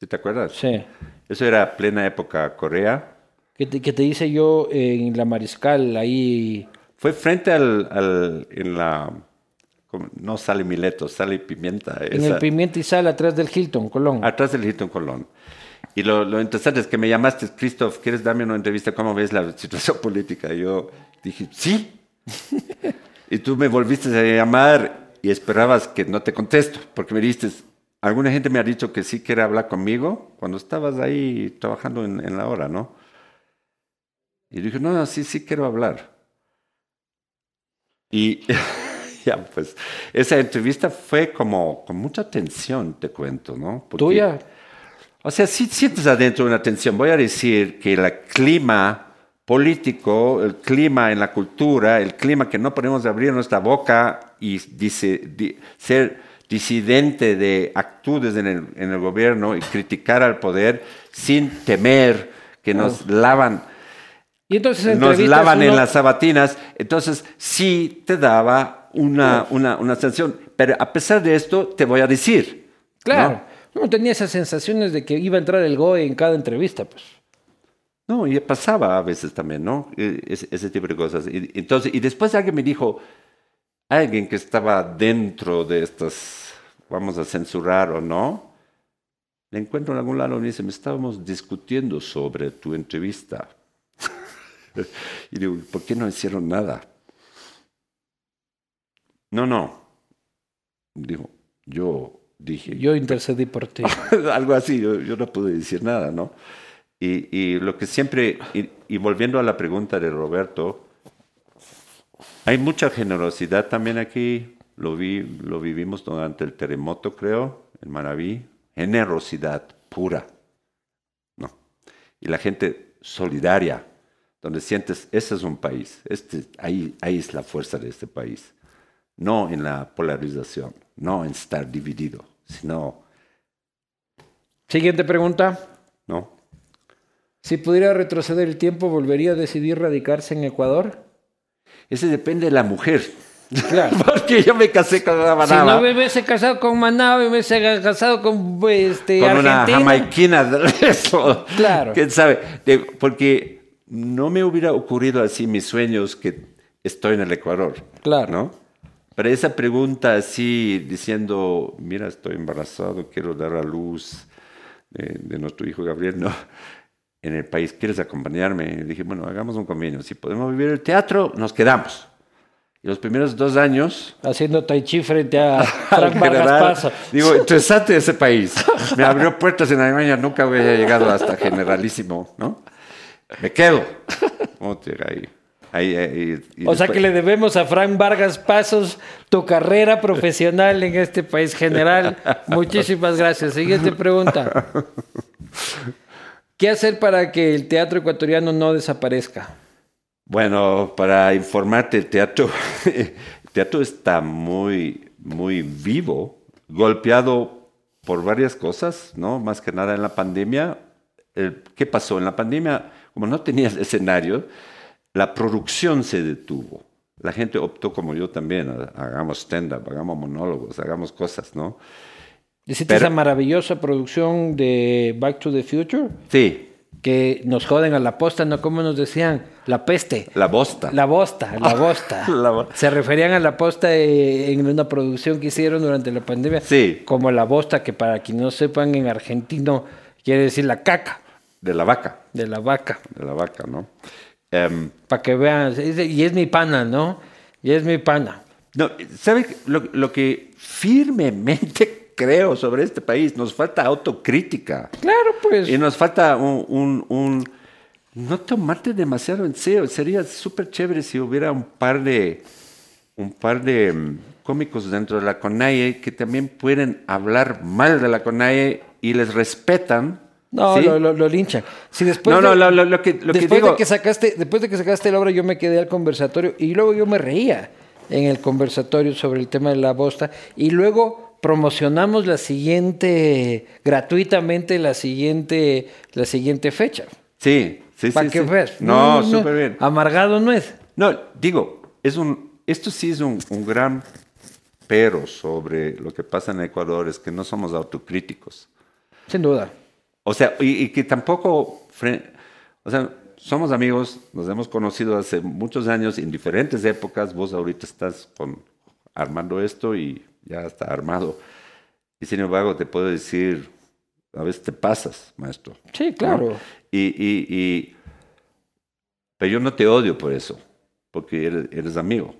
A: ¿Sí ¿Te acuerdas?
B: Sí.
A: Eso era plena época Corea.
B: Que te, que te hice yo en la Mariscal, ahí...
A: Fue frente al, al- en la no sale Mileto, sale Pimienta.
B: En
A: esa-
B: el Pimienta y Sal, atrás del Hilton, Colón.
A: Atrás del Hilton Colón. Y lo, lo interesante es que me llamaste, Christoph, ¿quieres darme una entrevista? ¿Cómo ves la situación *laughs* política? Y yo dije, sí. *laughs* y tú me volviste a llamar y esperabas que no te contesto, porque me dijiste, alguna gente me ha dicho que sí quiere hablar conmigo cuando estabas ahí trabajando en, en la hora, ¿no? Y dije, no, no, sí, sí quiero hablar. Y *laughs* ya, pues, esa entrevista fue como con mucha tensión, te cuento, ¿no? Porque-
B: ¿Tuya?
A: o sea, sí sientes adentro una tensión. Voy a decir que el clima político, el clima en la cultura, el clima que no podemos abrir nuestra boca y dice, di- ser disidente de actitudes en el, en el gobierno y criticar al poder sin temer que nos lavan,
B: Y entonces
A: nos lavan en las sabatinas. Entonces sí te daba una, una, una sanción. Pero a pesar de esto, te voy a decir. ¿no?
B: Claro. Uno tenía esas sensaciones de que iba a entrar el GOE en cada entrevista, pues.
A: No, y pasaba a veces también, ¿no? E- Ese, ese tipo de cosas. Y, entonces, y después alguien me dijo, alguien que estaba dentro de estas, vamos a censurar o no, le encuentro en algún lado y me dice, me estábamos discutiendo sobre tu entrevista. *laughs* y digo, ¿por qué no hicieron nada? No, no. Dijo, yo dije,
B: Yo intercedí por ti. *laughs*
A: algo así, yo, yo no pude decir nada, ¿no? Y, y lo que siempre, y, y volviendo a la pregunta de Roberto, hay mucha generosidad también aquí, lo, vi, lo vivimos durante el terremoto, creo, en Maraví, generosidad pura, ¿no? Y la gente solidaria, donde sientes, ese es un país, este, ahí, ahí es la fuerza de este país, no en la polarización, no en estar dividido, sino
B: Siguiente pregunta.
A: ¿no?
B: Si pudiera retroceder el tiempo, ¿volvería a decidir radicarse en Ecuador?
A: Ese depende de la mujer.
B: Claro. *laughs*
A: Porque yo me casé con una
B: Si no me hubiese casado con Manaba, me hubiese casado con este,
A: con una
B: Argentina.
A: jamaiquina de *laughs* eso.
B: Claro.
A: ¿Quién sabe? Porque no me hubiera ocurrido así mis sueños que estoy en el Ecuador.
B: Claro.
A: ¿no? Pero esa pregunta así, diciendo, mira, estoy embarazado, quiero dar a luz de, de nuestro hijo Gabriel, no, en el país, ¿quieres acompañarme? Y dije, bueno, hagamos un convenio. Si podemos vivir el teatro, nos quedamos. Y los primeros dos años...
B: Haciendo tai chi frente a *laughs* Frank
A: general. Digo, interesante ese país. Me abrió puertas en Alemania, nunca había llegado hasta generalísimo, ¿no? Me quedo. ¿Cómo te- ahí, ahí, ahí- y
B: O sea que le debemos a Frank Vargas Pasos tu carrera profesional en este país general. *laughs* Muchísimas gracias. Siguiente pregunta. ¿Qué hacer para que el teatro ecuatoriano no desaparezca?
A: Bueno, para informarte, el teatro, *laughs* el teatro está muy, muy vivo, golpeado por varias cosas, ¿no? Más que nada en la pandemia. El- ¿Qué pasó? En la pandemia, como no tenías *laughs* escenario, la producción se detuvo. La gente optó, como yo también, hagamos stand-up, hagamos monólogos, hagamos cosas, ¿no?
B: ¿Hiciste esa maravillosa producción de Back to the Future?
A: Sí,
B: Que nos joden a la posta, ¿no? Como nos decían? La peste.
A: la bosta.
B: La bosta, la bosta. *laughs*
A: La bo-
B: Se referían a la posta eh, en una producción que hicieron durante la pandemia.
A: Sí.
B: Como la bosta, que para quien no sepan, en argentino quiere decir la caca
A: De la vaca,
B: de la vaca.
A: de la vaca, ¿no? Em,
B: Para que vean. Y es mi pana, ¿no? Y es mi pana.
A: No, ¿sabe qué? lo, lo que firmemente creo sobre este país? Nos falta autocrítica.
B: Claro, pues.
A: Y nos falta un, un- un- no tomarte demasiado en serio. Sería súper chévere si hubiera un par de un par de mm, cómicos dentro de la CONAIE que también pueden hablar mal de la CONAIE y les respetan.
B: No,
A: ¿sí?
B: lo, lo, lo linchan. Si después
A: No,
B: de,
A: no, lo- lo- lo que- lo que
B: después
A: digo-
B: de que sacaste, después de que sacaste la obra, yo me quedé al conversatorio y luego yo me reía en el conversatorio sobre el tema de la bosta y luego promocionamos la siguiente gratuitamente la siguiente la siguiente fecha.
A: Sí, sí,
B: Para
A: sí.
B: que
A: sí.
B: veas.
A: No, súper bien.
B: Amargado no es.
A: No, digo, es un, esto sí es un, un gran pero sobre lo que pasa en Ecuador, es que no somos autocríticos.
B: Sin duda.
A: O sea, y, y que tampoco, o sea, somos amigos, nos hemos conocido hace muchos años, en diferentes épocas, vos ahorita estás con, armando esto y ya está armado. Y sin embargo, te puedo decir, a veces te pasas, maestro.
B: Sí,
A: ¿no?
B: claro.
A: Y, y, y- pero yo no te odio por eso, porque eres, eres amigo.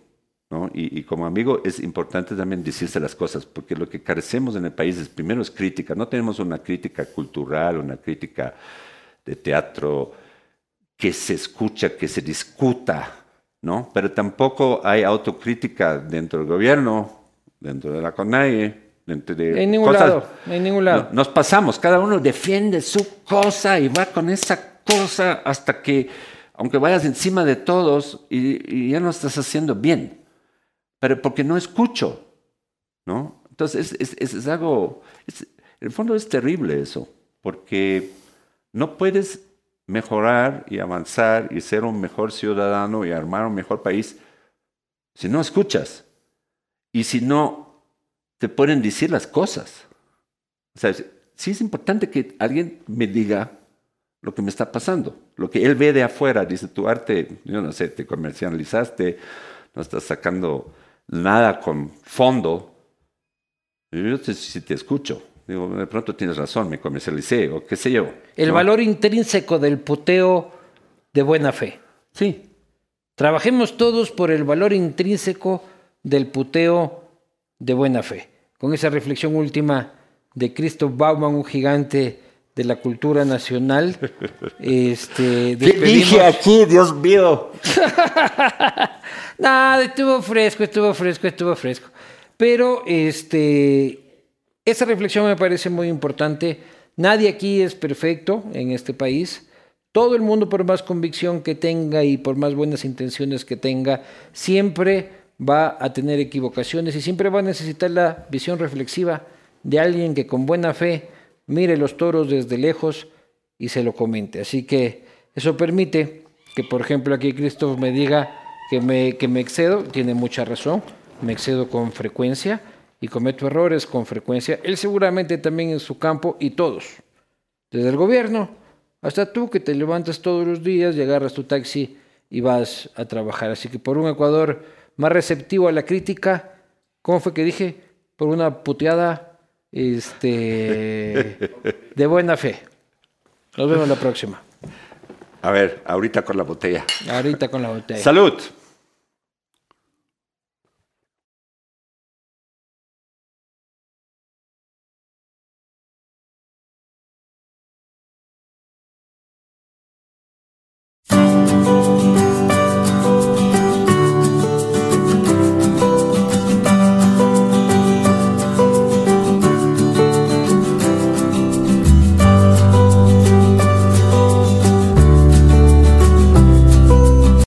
A: ¿no? Y, y como amigo es importante también decirse las cosas, porque lo que carecemos en el país es, primero es crítica, no tenemos una crítica cultural, una crítica de teatro que se escucha, que se discuta, ¿no? Pero tampoco hay autocrítica dentro del gobierno, dentro de la CONAIE, dentro de
B: En ningún
A: cosas-
B: lado, en ningún lado.
A: no, nos pasamos, cada uno defiende su cosa y va con esa cosa hasta que, aunque vayas encima de todos y, y ya no estás haciendo bien, pero porque no escucho, ¿no? Entonces es, es- es algo, es- en el fondo es terrible eso, porque no puedes mejorar y avanzar y ser un mejor ciudadano y armar un mejor país si no escuchas y si no te pueden decir las cosas. O sea, sí es importante que alguien me diga lo que me está pasando, lo que él ve de afuera, dice tu arte, yo no sé, te comercializaste, no estás sacando nada con fondo. Yo te, si te escucho, digo, de pronto tienes razón, me comercialicé o qué sé yo.
B: El
A: ¿no?
B: valor intrínseco del puteo de buena fe.
A: Sí,
B: Trabajemos todos por el valor intrínseco del puteo de buena fe. Con esa reflexión última de Christoph Bauman, un gigante de la cultura nacional. *laughs* Este,
A: ¿Qué dije aquí, Dios mío? *laughs*
B: Nada, estuvo fresco, estuvo fresco, estuvo fresco. Pero este, esa reflexión me parece muy importante. Nadie aquí es perfecto en este país. Todo el mundo, por más convicción que tenga y por más buenas intenciones que tenga, siempre va a tener equivocaciones y siempre va a necesitar la visión reflexiva de alguien que con buena fe mire los toros desde lejos y se lo comente. Así que eso permite que, por ejemplo, aquí Christoph me diga que me, que me excedo, tiene mucha razón, me excedo con frecuencia y cometo errores con frecuencia. Él seguramente también en su campo y todos, desde el gobierno hasta tú que te levantas todos los días y agarras tu taxi y vas a trabajar. Así que por un Ecuador más receptivo a la crítica, ¿cómo fue que dije? Por una puteada este, *laughs* de buena fe. Nos vemos la próxima.
A: A ver, ahorita con la botella.
B: Ahorita con la botella.
A: Salud.